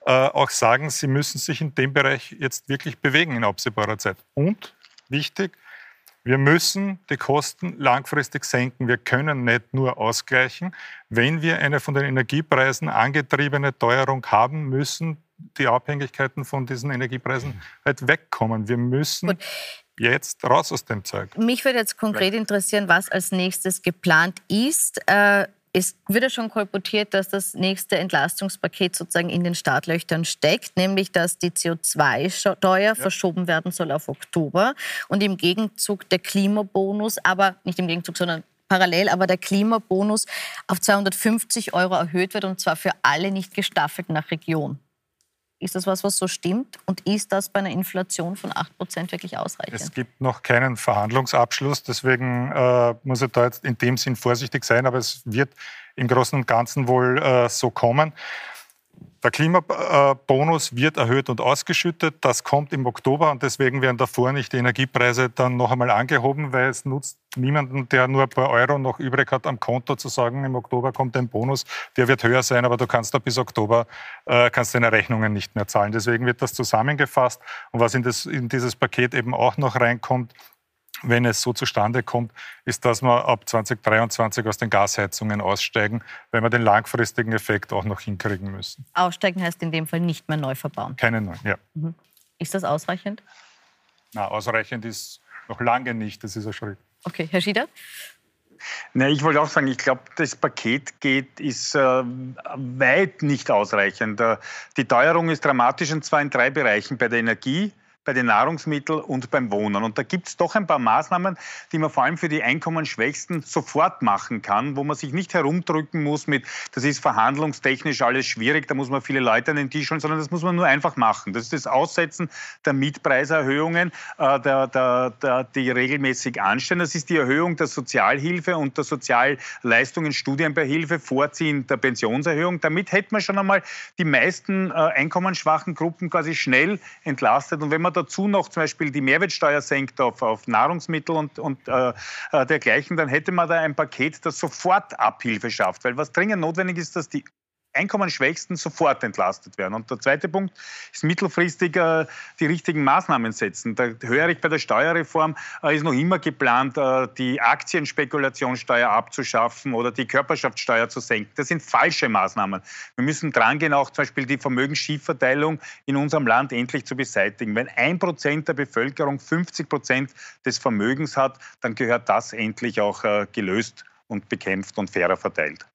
C: äh, auch sagen, sie müssen sich in dem Bereich jetzt wirklich bewegen in absehbarer Zeit. Und wichtig, wir müssen die Kosten langfristig senken. Wir können nicht nur ausgleichen. Wenn wir eine von den Energiepreisen angetriebene Teuerung haben, müssen die Abhängigkeiten von diesen Energiepreisen halt wegkommen. Wir müssen Gut. jetzt raus aus dem Zeug.
A: Mich würde jetzt konkret interessieren, was als nächstes geplant ist. Äh, es wird ja schon kolportiert, dass das nächste Entlastungspaket sozusagen in den Startlöchern steckt, nämlich dass die CO2-Steuer ja. verschoben werden soll auf Oktober und im Gegenzug der Klimabonus, aber nicht im Gegenzug, sondern parallel, aber der Klimabonus auf 250 Euro erhöht wird und zwar für alle nicht gestaffelt nach Region. Ist das was, was so stimmt? Und ist das bei einer Inflation von 8 Prozent wirklich ausreichend?
C: Es gibt noch keinen Verhandlungsabschluss. Deswegen äh, muss er da jetzt in dem Sinn vorsichtig sein. Aber es wird im Großen und Ganzen wohl äh, so kommen. Der Klimabonus wird erhöht und ausgeschüttet. Das kommt im Oktober und deswegen werden davor nicht die Energiepreise dann noch einmal angehoben, weil es nutzt niemanden, der nur ein paar Euro noch übrig hat am Konto, zu sagen, im Oktober kommt ein Bonus, der wird höher sein, aber du kannst da bis Oktober äh, kannst deine Rechnungen nicht mehr zahlen. Deswegen wird das zusammengefasst. Und was in, das, in dieses Paket eben auch noch reinkommt, wenn es so zustande kommt, ist, dass wir ab 2023 aus den Gasheizungen aussteigen, weil wir den langfristigen Effekt auch noch hinkriegen müssen.
A: Aussteigen heißt in dem Fall nicht mehr neu verbauen?
C: Keine neuen, ja.
A: Mhm. Ist das ausreichend?
C: Na, ausreichend ist noch lange nicht. Das ist ein Schritt.
A: Okay, Herr Schieder?
F: Nee, ich wollte auch sagen, ich glaube, das Paket geht, ist äh, weit nicht ausreichend. Äh, die Teuerung ist dramatisch und zwar in drei Bereichen. Bei der Energie, bei den Nahrungsmitteln und beim Wohnen. Und da gibt es doch ein paar Maßnahmen, die man vor allem für die Einkommensschwächsten sofort machen kann, wo man sich nicht herumdrücken muss mit, das ist verhandlungstechnisch alles schwierig, da muss man viele Leute an den Tisch holen, sondern das muss man nur einfach machen. Das ist das Aussetzen der Mietpreiserhöhungen, äh, der, der, der, die regelmäßig anstehen. Das ist die Erhöhung der Sozialhilfe und der Sozialleistungen, Studienbeihilfe, Vorziehen der Pensionserhöhung. Damit hätte man schon einmal die meisten äh, einkommensschwachen Gruppen quasi schnell entlastet. Und wenn man dazu noch zum Beispiel die Mehrwertsteuer senkt auf, auf Nahrungsmittel und, und äh, äh, dergleichen, dann hätte man da ein Paket, das sofort Abhilfe schafft. Weil was dringend notwendig ist, dass die Einkommensschwächsten sofort entlastet werden. Und der zweite Punkt ist mittelfristig äh, die richtigen Maßnahmen setzen. Da höre ich bei der Steuerreform, äh, ist noch immer geplant, äh, die Aktienspekulationssteuer abzuschaffen oder die Körperschaftssteuer zu senken. Das sind falsche Maßnahmen. Wir müssen drangehen, auch zum Beispiel die Vermögensschiefverteilung in unserem Land endlich zu beseitigen. Wenn ein Prozent der Bevölkerung 50 Prozent des Vermögens hat, dann gehört das endlich auch äh, gelöst und bekämpft und fairer verteilt.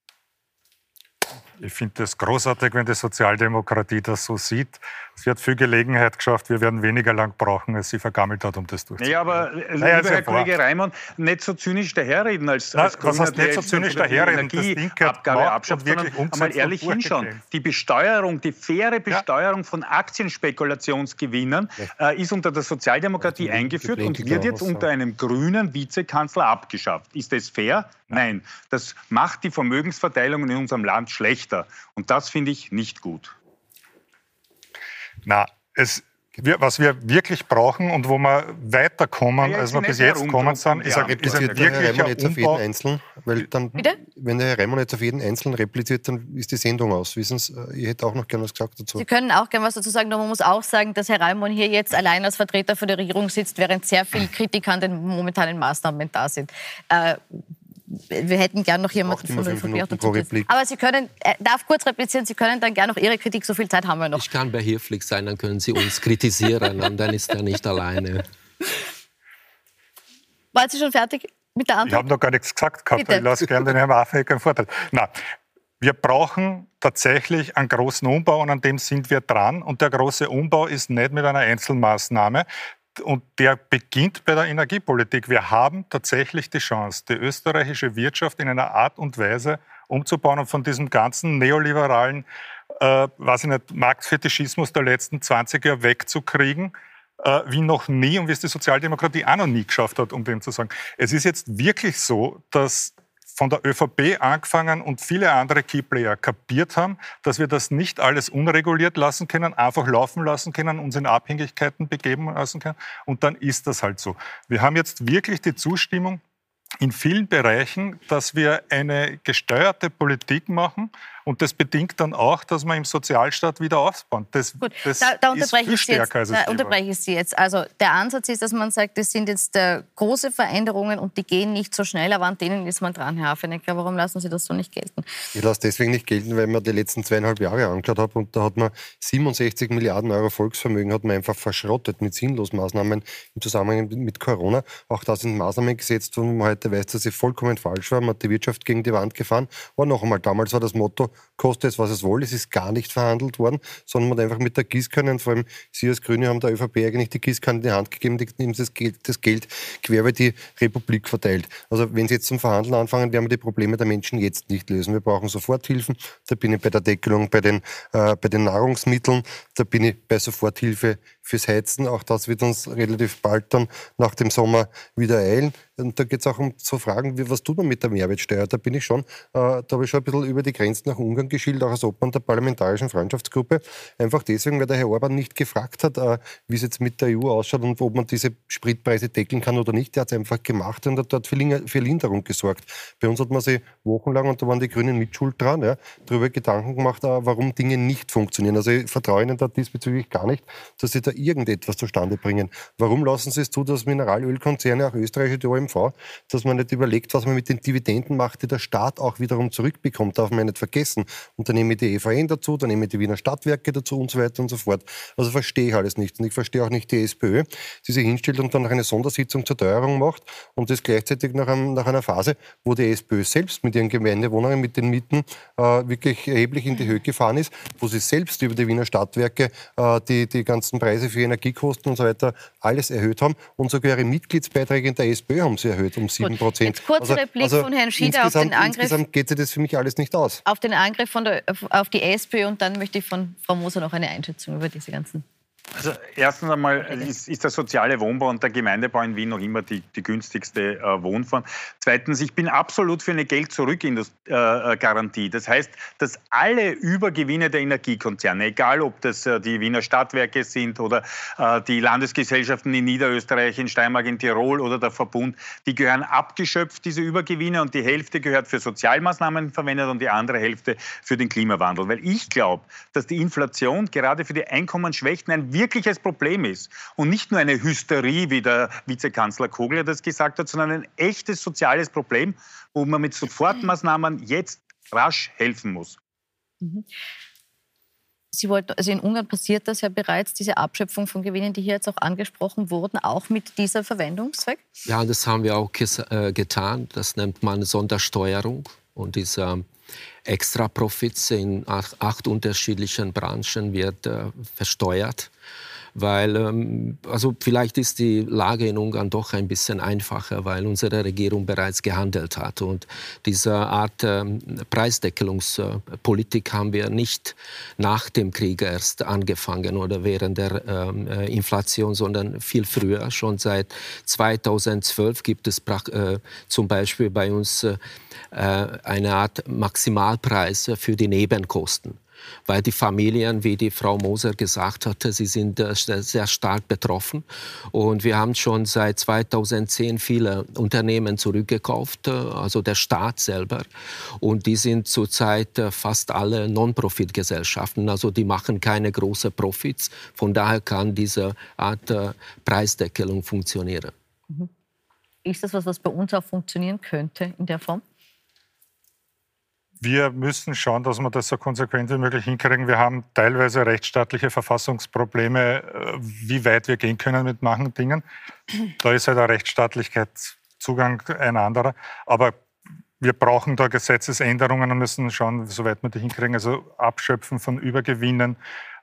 C: Ich finde es großartig, wenn die Sozialdemokratie das so sieht. Sie hat viel Gelegenheit geschafft. Wir werden weniger lang brauchen, als sie vergammelt hat, um das durchzuführen.
F: Ja, aber äh, naja, lieber Herr Kollege Reimann, nicht so zynisch daherreden als,
C: als Na, Was heißt nicht so zynisch daherreden?
F: Das Ding Abgabe abschafft, wirklich einmal ehrlich hinschauen. Die Besteuerung, die faire Besteuerung ja. von Aktienspekulationsgewinnen äh, ist unter der Sozialdemokratie ja, eingeführt und wird jetzt unter einem grünen Vizekanzler abgeschafft. Ist das fair? Nein. Das macht die Vermögensverteilung in unserem Land schlechter. Und das finde ich nicht gut.
C: Na, es, wir, was wir wirklich brauchen und wo wir weiterkommen, ja, als wir bis jetzt gekommen sind, ist, ein, ist ein wirklicher
E: jetzt auf jeden Einzelnen, weil dann, Bitte? wenn der Herr Reimann jetzt auf jeden Einzelnen repliziert, dann ist die Sendung aus. Wissen Sie, äh, ich hätte auch noch gerne was gesagt dazu.
A: Sie können auch gerne was dazu sagen, aber man muss auch sagen, dass Herr Reimann hier jetzt allein als Vertreter für die Regierung sitzt, während sehr viele Kritiker an den momentanen Maßnahmen da sind. Äh, wir hätten gern noch jemanden von der ÖVP dazu. Aber Sie können, äh, darf kurz replizieren, Sie können dann gerne noch Ihre Kritik, so viel Zeit haben wir noch.
D: Ich kann behilflich sein, dann können Sie uns kritisieren und dann ist er nicht alleine.
A: Waren Sie schon fertig mit der Antwort?
C: Ich habe noch gar nichts gesagt gehabt, Bitte. ich lasse gerne den Herrn Affeck einen Vorteil. Nein, wir brauchen tatsächlich einen großen Umbau und an dem sind wir dran. Und der große Umbau ist nicht mit einer Einzelmaßnahme und der beginnt bei der Energiepolitik. Wir haben tatsächlich die Chance, die österreichische Wirtschaft in einer Art und Weise umzubauen und von diesem ganzen neoliberalen, äh, weiß ich nicht, Marktfetischismus der letzten 20 Jahre wegzukriegen, äh, wie noch nie und wie es die Sozialdemokratie auch noch nie geschafft hat, um dem zu sagen. Es ist jetzt wirklich so, dass von der ÖVP angefangen und viele andere Keyplayer kapiert haben, dass wir das nicht alles unreguliert lassen können, einfach laufen lassen können, uns in Abhängigkeiten begeben lassen können. Und dann ist das halt so. Wir haben jetzt wirklich die Zustimmung in vielen Bereichen, dass wir eine gesteuerte Politik machen, und das bedingt dann auch, dass man im Sozialstaat wieder aufbaut. Das,
A: Gut, das da, da unterbreche ist viel stärker jetzt, als da unterbreche ich Sie jetzt. Also der Ansatz ist, dass man sagt, das sind jetzt äh, große Veränderungen und die gehen nicht so schnell, aber an denen ist man dran, Herr Affenecker. Warum lassen Sie das so nicht gelten?
E: Ich lasse deswegen nicht gelten, weil man die letzten zweieinhalb Jahre angeschaut hat und da hat man 67 Milliarden Euro Volksvermögen hat man einfach verschrottet mit sinnlosen Maßnahmen im Zusammenhang mit Corona. Auch da sind Maßnahmen gesetzt, wo man heute weiß, dass sie vollkommen falsch waren. Man hat die Wirtschaft gegen die Wand gefahren. Aber noch einmal, damals war das Motto, koste es, was es wolle. Es ist gar nicht verhandelt worden, sondern man hat einfach mit der Gießkanne, vor allem Sie als Grüne haben der ÖVP eigentlich die Gießkanne in die Hand gegeben, die nehmen das Geld, das Geld quer über die Republik verteilt. Also wenn Sie jetzt zum Verhandeln anfangen, werden wir die Probleme der Menschen jetzt nicht lösen. Wir brauchen Soforthilfen. Da bin ich bei der Deckelung bei den, äh, bei den Nahrungsmitteln. Da bin ich bei Soforthilfe fürs Heizen. Auch das wird uns relativ bald dann nach dem Sommer wieder eilen. Und da geht es auch um so Fragen, wie, was tut man mit der Mehrwertsteuer? Da bin ich schon, äh, da habe ich schon ein bisschen über die Grenzen nach Ungarn geschildert, auch als Obmann der parlamentarischen Freundschaftsgruppe. Einfach deswegen, weil der Herr Orban nicht gefragt hat, äh, wie es jetzt mit der EU ausschaut und ob man diese Spritpreise deckeln kann oder nicht. Der hat es einfach gemacht und hat dort für, Linderung gesorgt. Bei uns hat man sich wochenlang, und da waren die Grünen mit Schuld dran, ja, darüber Gedanken gemacht, äh, warum Dinge nicht funktionieren. Also ich vertraue Ihnen da diesbezüglich gar nicht, dass Sie da irgendetwas zustande bringen. Warum lassen Sie es zu, dass Mineralölkonzerne, auch österreichische OMV, dass man nicht überlegt, was man mit den Dividenden macht, die der Staat auch wiederum zurückbekommt, darf man nicht vergessen. Und dann nehme ich die EVN dazu, dann nehme ich die Wiener Stadtwerke dazu und so weiter und so fort. Also verstehe ich alles nicht. Und ich verstehe auch nicht die SPÖ, die sich hinstellt und dann noch eine Sondersitzung zur Teuerung macht und das gleichzeitig nach, einem, nach einer Phase, wo die SPÖ selbst mit ihren Gemeindewohnungen, mit den Mieten äh, wirklich erheblich in die Höhe gefahren ist, wo sie selbst über die Wiener Stadtwerke äh, die, die ganzen Preise für Energiekosten und so weiter alles erhöht haben und sogar ihre Mitgliedsbeiträge in der SPÖ haben sie erhöht um 7 Prozent.
A: Kurzer also, Blick also von Herrn Schieder auf den Angriff.
E: Insgesamt geht sich das für mich alles nicht aus.
A: Auf den Angriff der, auf die SPÖ und dann möchte ich von Frau Moser noch eine Einschätzung über diese ganzen
F: Also erstens einmal ist, ist, der soziale Wohnbau und der Gemeindebau in Wien noch immer die, die günstigste äh, Wohnform. Zweitens, ich bin absolut für eine Geld-Zurück-Garantie. Äh, das heißt, dass alle Übergewinne der Energiekonzerne, egal ob das äh, die Wiener Stadtwerke sind oder äh, die Landesgesellschaften in Niederösterreich, in Steiermark, in Tirol oder der Verbund, die gehören abgeschöpft, diese Übergewinne, und die Hälfte gehört für Sozialmaßnahmen verwendet und die andere Hälfte für den Klimawandel. Weil ich glaube, dass die Inflation gerade für die Einkommensschwächten ein wirkliches Problem ist und nicht nur eine Hysterie, wie der Vizekanzler Kogler das gesagt hat, sondern ein echtes soziales Problem, wo man mit Sofortmaßnahmen jetzt rasch helfen muss.
A: Mhm. Sie wollten, also in Ungarn passiert das ja bereits, diese Abschöpfung von Gewinnen, die hier jetzt auch angesprochen wurden, auch mit dieser Verwendungszweck?
D: Ja, das haben wir auch äh, getan. Das nennt man Sondersteuerung. Und dieser Extraprofits in acht, acht unterschiedlichen Branchen wird äh, versteuert weil ähm, also vielleicht ist die Lage in Ungarn doch ein bisschen einfacher, weil unsere Regierung bereits gehandelt hat und diese Art ähm, Preisdeckelungspolitik haben wir nicht nach dem Krieg erst angefangen oder während der ähm, äh, Inflation, sondern viel früher. Schon seit 2012 gibt es äh, zum Beispiel bei uns äh, eine Art Maximalpreis für die Nebenkosten weil die Familien, wie die Frau Moser gesagt hatte, sie sind äh, sehr stark betroffen. Und wir haben schon seit 2010 viele Unternehmen zurückgekauft, äh, also der Staat selber. Und die sind zurzeit äh, fast alle Non-Profit-Gesellschaften, also die machen keine großen Profits. Von daher kann diese Art Preisdeckelung funktionieren. Mhm.
A: Ist das was, was bei uns auch funktionieren könnte in der Form?
C: Wir müssen schauen, dass wir das so konsequent wie möglich hinkriegen. Wir haben teilweise rechtsstaatliche Verfassungsprobleme, äh, wie weit wir gehen können mit manchen Dingen. Da ist halt der Rechtsstaatlichkeitszugang ein anderer. Aber wir brauchen da Gesetzesänderungen und müssen schauen, wie weit wir die hinkriegen. Also Abschöpfen von Übergewinnen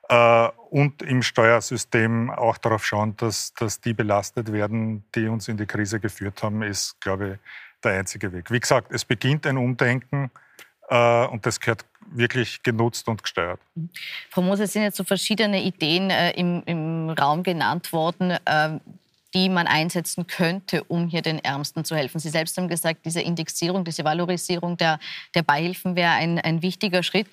C: äh, und im Steuersystem auch darauf schauen, dass, dass die belastet werden, die uns in die Krise geführt haben, ist, glaube ich, der einzige Weg. Wie gesagt, es beginnt ein Umdenken und das gehört wirklich genutzt und gesteuert.
A: Frau Moser, es sind jetzt so verschiedene Ideen äh, im, im, Raum genannt worden, äh, die man einsetzen könnte, um hier den Ärmsten zu helfen. Sie selbst haben gesagt, diese Indexierung, diese Valorisierung der, der Beihilfen wäre ein, ein wichtiger Schritt.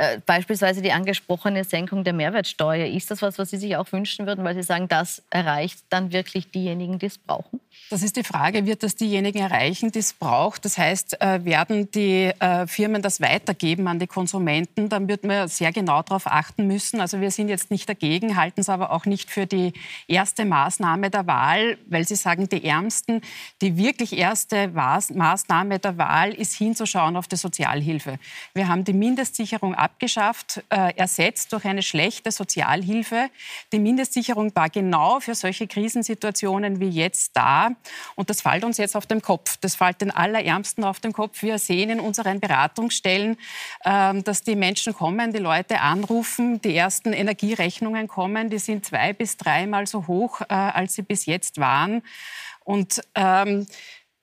A: Äh, beispielsweise die angesprochene Senkung der Mehrwertsteuer. Ist das was, was Sie sich auch wünschen würden, weil Sie sagen, das erreicht dann wirklich diejenigen, die es brauchen?
B: Das ist die Frage, wird das diejenigen erreichen, die es braucht? Das heißt, äh, werden die äh, Firmen das weitergeben an die Konsumenten? Dann wird man sehr genau darauf achten müssen. Also wir sind jetzt nicht dagegen, halten es aber auch nicht für die erste Maßnahme der Wahl, weil Sie sagen, die Ärmsten, die wirklich erste Maßnahme der Wahl ist hinzuschauen auf die Sozialhilfe. Wir haben die Mindestsicherung abgeschafft, äh, ersetzt durch eine schlechte Sozialhilfe. Die Mindestsicherung war genau für solche Krisensituationen wie jetzt da. Und das fällt uns jetzt auf den Kopf. Das fällt den Allerärmsten auf den Kopf. Wir sehen in unseren Beratungsstellen, äh, dass die Menschen kommen, die Leute anrufen, die ersten Energierechnungen kommen. Die sind zwei bis dreimal so hoch, äh, als sie bis jetzt waren. Und ähm,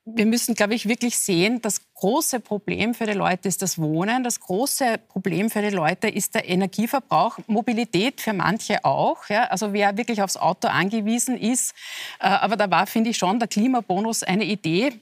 B: wir müssen, glaube ich, wirklich sehen, das große Problem für die Leute ist das Wohnen. Das große Problem für die Leute ist der Energieverbrauch. Mobilität für manche auch. Ja? Also wer wirklich aufs Auto angewiesen ist. Äh, aber da war, finde ich, schon der Klimabonus eine Idee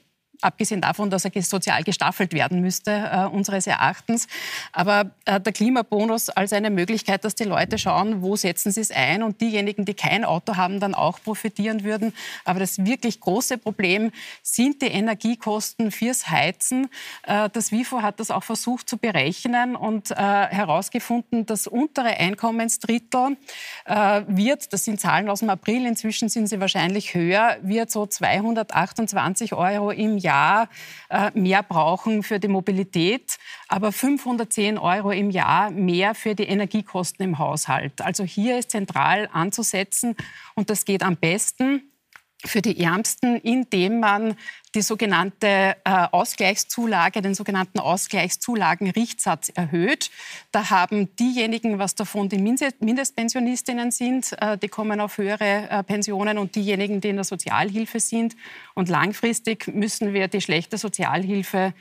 B: abgesehen davon, dass er sozial gestaffelt werden müsste, äh, unseres Erachtens. Aber äh, der Klimabonus als eine Möglichkeit, dass die Leute schauen, wo setzen sie es ein und diejenigen, die kein Auto haben, dann auch profitieren würden. Aber das wirklich große Problem sind die Energiekosten fürs Heizen. Äh, das WIFO hat das auch versucht zu berechnen und äh, herausgefunden, das untere Einkommensdrittel äh, wird, das sind Zahlen aus dem April, inzwischen sind sie wahrscheinlich höher, wird so 228 Euro im Jahr Jahr äh, mehr brauchen für die Mobilität, aber 510 Euro im Jahr mehr für die Energiekosten im Haushalt. Also hier ist zentral anzusetzen und das geht am besten für die Ärmsten, indem man die sogenannte äh, Ausgleichszulage, den sogenannten Ausgleichszulagenrichtsatz erhöht. Da haben diejenigen was davon, die Mindestpensionistinnen sind, äh, die kommen auf höhere äh, Pensionen und diejenigen, die in der Sozialhilfe sind. Und langfristig müssen wir die schlechte Sozialhilfe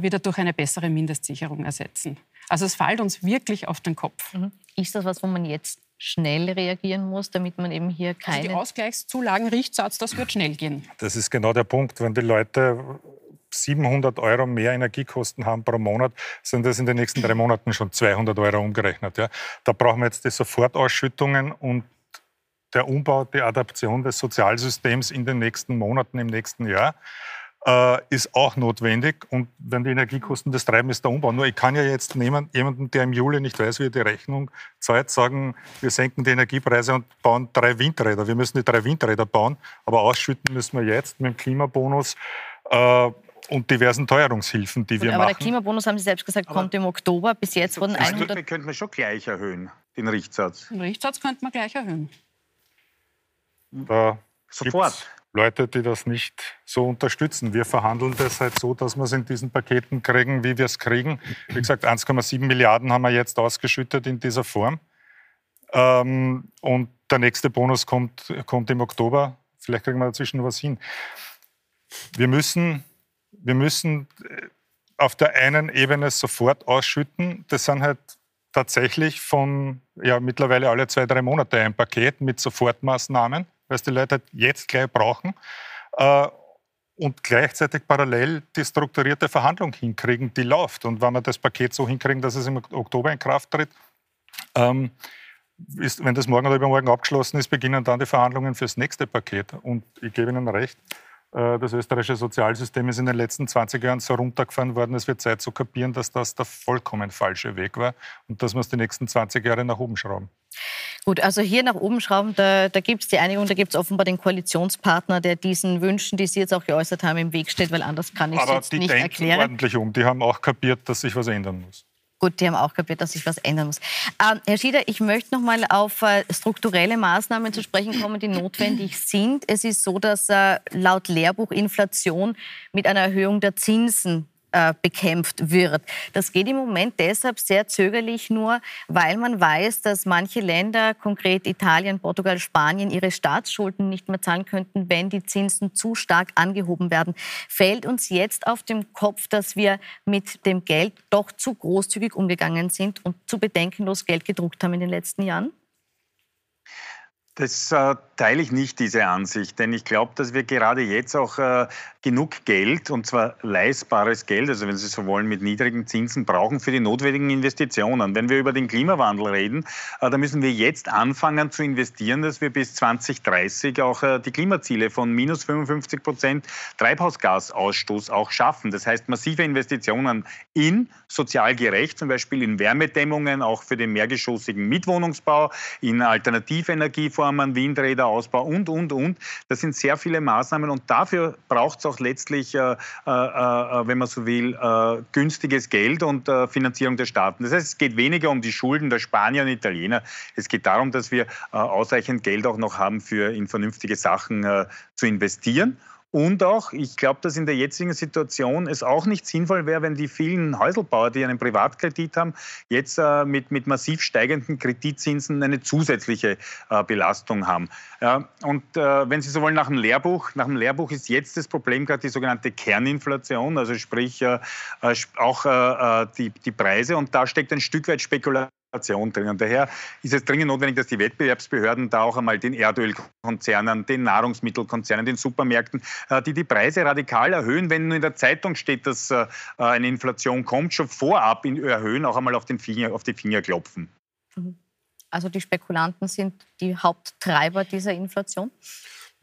B: wieder durch eine bessere Mindestsicherung ersetzen. Also es fällt uns wirklich auf den Kopf.
A: Mhm. Ist das was, wo man jetzt schnell reagieren muss, damit man eben hier keine... Also
B: die Ausgleichszulagen-Richtsatz, das wird schnell gehen.
C: Das ist genau der Punkt. Wenn die Leute 700 Euro mehr Energiekosten haben pro Monat, sind das in den nächsten drei Monaten schon 200 Euro umgerechnet. Ja. Da brauchen wir jetzt die Sofortausschüttungen und der Umbau, die Adaption des Sozialsystems in den nächsten Monaten, im nächsten Jahr äh, ist auch notwendig. Und wenn die Energiekosten das treiben, ist der Umbau. Nur ich kann ja jetzt jemanden, der im Juli nicht weiß, wie er die Rechnung zahlt, sagen, wir senken die Energiepreise und bauen drei Windräder. Wir müssen die drei Windräder bauen, aber ausschütten müssen wir jetzt mit dem Klimabonus. Äh, und diversen Teuerungshilfen, die Gut, wir
A: aber
C: machen.
A: Aber der Klimabonus, haben Sie selbst gesagt, aber kommt im Oktober. Bis jetzt wurden 100...
F: Den könnten wir schon gleich erhöhen, den Richtsatz.
B: Den Richtsatz könnte man gleich erhöhen.
C: Da Sofort. Leute, die das nicht so unterstützen. Wir verhandeln das halt so, dass wir es in diesen Paketen kriegen, wie wir es kriegen. Wie gesagt, 1,7 Milliarden haben wir jetzt ausgeschüttet in dieser Form. Ähm, und der nächste Bonus kommt, kommt im Oktober. Vielleicht kriegen wir dazwischen was hin. Wir müssen, wir müssen äh, auf der einen Ebene sofort ausschütten. Das sind halt tatsächlich von ja, mittlerweile alle zwei, drei Monate ein Paket mit Sofortmaßnahmen es die Leute halt jetzt gleich brauchen. Äh, und gleichzeitig parallel die strukturierte Verhandlung hinkriegen, die läuft. Und wenn wir das Paket so hinkriegen, dass es im Oktober in Kraft tritt, ähm, ist, wenn das morgen oder übermorgen abgeschlossen ist, beginnen dann die Verhandlungen fürs nächste Paket. Und ich gebe Ihnen recht, das österreichische Sozialsystem ist in den letzten 20 Jahren so runtergefahren worden, es wird Zeit zu kapieren, dass das der vollkommen falsche Weg war und dass wir es die nächsten 20 Jahre nach oben schrauben.
A: Gut, also hier nach oben schrauben, da, da gibt es die Einigung, da gibt es offenbar den Koalitionspartner, der diesen Wünschen, die Sie jetzt auch geäußert haben, im Weg steht, weil anders kann ich es jetzt nicht erklären. Aber die denken
C: ordentlich um, die haben auch kapiert, dass sich was ändern muss.
A: Gut, die haben auch kapiert, dass sich was ändern muss. Ähm, Herr Schieder, ich möchte noch mal auf äh, strukturelle Maßnahmen zu sprechen kommen, die notwendig sind. Es ist so, dass äh, laut Lehrbuch Inflation mit einer Erhöhung der Zinsen äh, bekämpft wird. Das geht im Moment deshalb sehr zögerlich nur, weil man weiß, dass manche Länder, konkret Italien, Portugal, Spanien, ihre Staatsschulden nicht mehr zahlen könnten, wenn die Zinsen zu stark angehoben werden. Fällt uns jetzt auf den Kopf, dass wir mit dem Geld doch zu großzügig umgegangen sind und zu bedenkenlos Geld gedruckt haben in den letzten Jahren?
F: Das äh, teile ich nicht, diese Ansicht, denn ich glaube, dass wir gerade jetzt auch äh, genug Geld, und zwar leistbares Geld, also wenn Sie so wollen, mit niedrigen Zinsen brauchen für die notwendigen Investitionen. Wenn wir über den Klimawandel reden, äh, dann müssen wir jetzt anfangen zu investieren, dass wir bis 2030 auch äh, die Klimaziele von minus 55 Prozent Treibhausgasausstoß auch schaffen. Das heißt, massive Investitionen in sozial gerecht, zum Beispiel in Wärmedämmungen, auch für den mehrgeschossigen Mitwohnungsbau, in Alternativenergie, Bauformen, Windräderausbau und, und, und. Das sind sehr viele Maßnahmen und dafür braucht es auch letztlich, äh, äh, äh, wenn man so will, äh, günstiges Geld und äh, Finanzierung der Staaten. Das heißt, es geht weniger um die Schulden der Spanier und Italiener. Es geht darum, dass wir äh, ausreichend Geld auch noch haben, für in vernünftige Sachen zu investieren. Und auch, ich glaube, dass in der jetzigen Situation es auch nicht sinnvoll wäre, wenn die vielen Häuselbauer, die einen Privatkredit haben, jetzt äh, mit, mit massiv steigenden Kreditzinsen eine zusätzliche äh, Belastung haben. Ja, und äh, wenn Sie so wollen, nach dem Lehrbuch, nach dem Lehrbuch ist jetzt das Problem gerade die sogenannte Kerninflation, also sprich äh, äh, auch äh, die, die Preise. Und da steckt ein Stück weit Spekulation drin. Und daher ist es dringend notwendig, dass die Wettbewerbsbehörden da auch einmal den Erdölkonzernen, den Nahrungsmittelkonzernen, den Supermärkten, äh, die die Preise radikal erhöhen, wenn nur in der Zeitung steht, dass äh, eine Inflation kommt, schon vorab erhöhen, auch einmal auf, den Finger, auf die Finger klopfen.
A: Mhm. Also die Spekulanten sind die Haupttreiber dieser Inflation?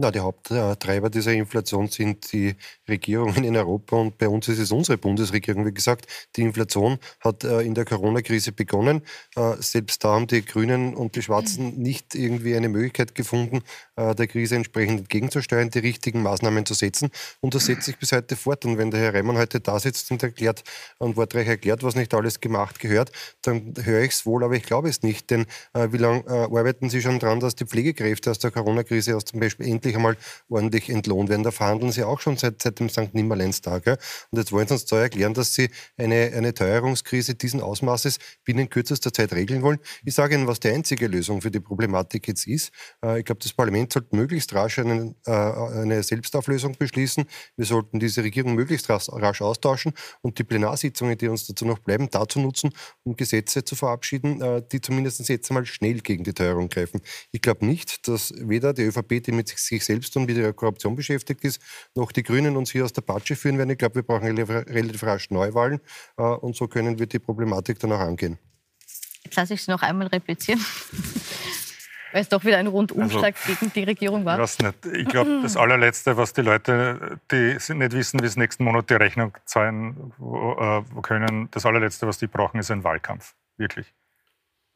E: Na, die Haupttreiber dieser Inflation sind die Regierungen in Europa und bei uns ist es unsere Bundesregierung. Wie gesagt, die Inflation hat äh, in der Corona-Krise begonnen. Äh, selbst da haben die Grünen und die Schwarzen nicht irgendwie eine Möglichkeit gefunden, äh, der Krise entsprechend entgegenzusteuern, die richtigen Maßnahmen zu setzen. Und das setzt sich bis heute fort. Und wenn der Herr Reimann heute da sitzt und erklärt und wortreich erklärt, was nicht alles gemacht gehört, dann höre ich es wohl, aber ich glaube es nicht. Denn wie lange arbeiten Sie schon daran, dass die Pflegekräfte aus der Corona-Krise aus zum Beispiel endlich endlich einmal ordentlich entlohnt werden. Da verhandeln sie auch schon seit, seit dem St. Nimmerleinstag. Ja. Und jetzt wollen sie uns da erklären, dass sie eine, eine Teuerungskrise diesen Ausmaßes binnen kürzester Zeit regeln wollen. Ich sage Ihnen, was die einzige Lösung für die Problematik jetzt ist. Äh, ich glaube, das Parlament sollte möglichst rasch einen, äh, eine Selbstauflösung beschließen. Wir sollten diese Regierung möglichst rasch, rasch austauschen und die Plenarsitzungen, die uns dazu noch bleiben, dazu nutzen, um Gesetze zu verabschieden, äh, die zumindest jetzt einmal schnell gegen die Teuerung greifen. Ich glaube nicht, dass weder die ÖVP, die mit sich selbst und mit ihrer Korruption beschäftigt ist, noch die Grünen uns hier aus der Patsche führen werden. Ich glaube, wir brauchen relativ rasch Neuwahlen äh, und so können wir die Problematik dann auch angehen.
A: Jetzt lasse ich Sie noch einmal replizieren. Weil es doch wieder ein Rundumschlag also, gegen die Regierung war.
C: Ich, nicht. ich glaube, das allerletzte, was die Leute, die nicht wissen, wie es nächsten Monat die Rechnung zahlen äh, können, das allerletzte, was die brauchen, ist ein Wahlkampf. Wirklich.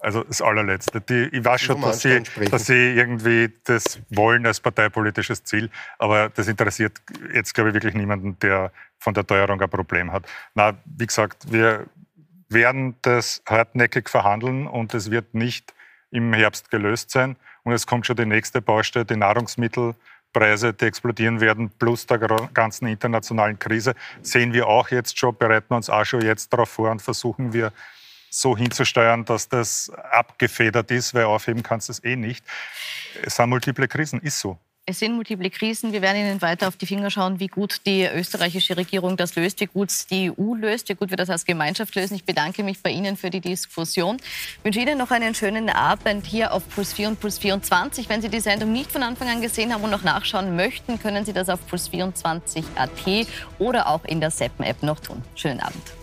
C: Also das allerletzte. Die, ich weiß schon, dass sie, dass sie irgendwie das wollen als parteipolitisches Ziel, aber das interessiert jetzt, glaube ich, wirklich niemanden, der von der Teuerung ein Problem hat. Na, wie gesagt, wir werden das hartnäckig verhandeln und es wird nicht im Herbst gelöst sein. Und es kommt schon die nächste Baustelle, die Nahrungsmittelpreise, die explodieren werden, plus der ganzen internationalen Krise, sehen wir auch jetzt schon, bereiten uns auch schon jetzt darauf vor und versuchen wir so hinzusteuern, dass das abgefedert ist, weil aufheben kannst du es eh nicht. Es sind multiple Krisen, ist so.
A: Es sind multiple Krisen. Wir werden Ihnen weiter auf die Finger schauen, wie gut die österreichische Regierung das löst, wie gut die EU löst, wie gut wir das als Gemeinschaft lösen. Ich bedanke mich bei Ihnen für die Diskussion. Ich wünsche Ihnen noch einen schönen Abend hier auf Puls 4 und Puls 24. Wenn Sie die Sendung nicht von Anfang an gesehen haben und noch nachschauen möchten, können Sie das auf Puls 24 AT oder auch in der Seppen-App noch tun. Schönen Abend.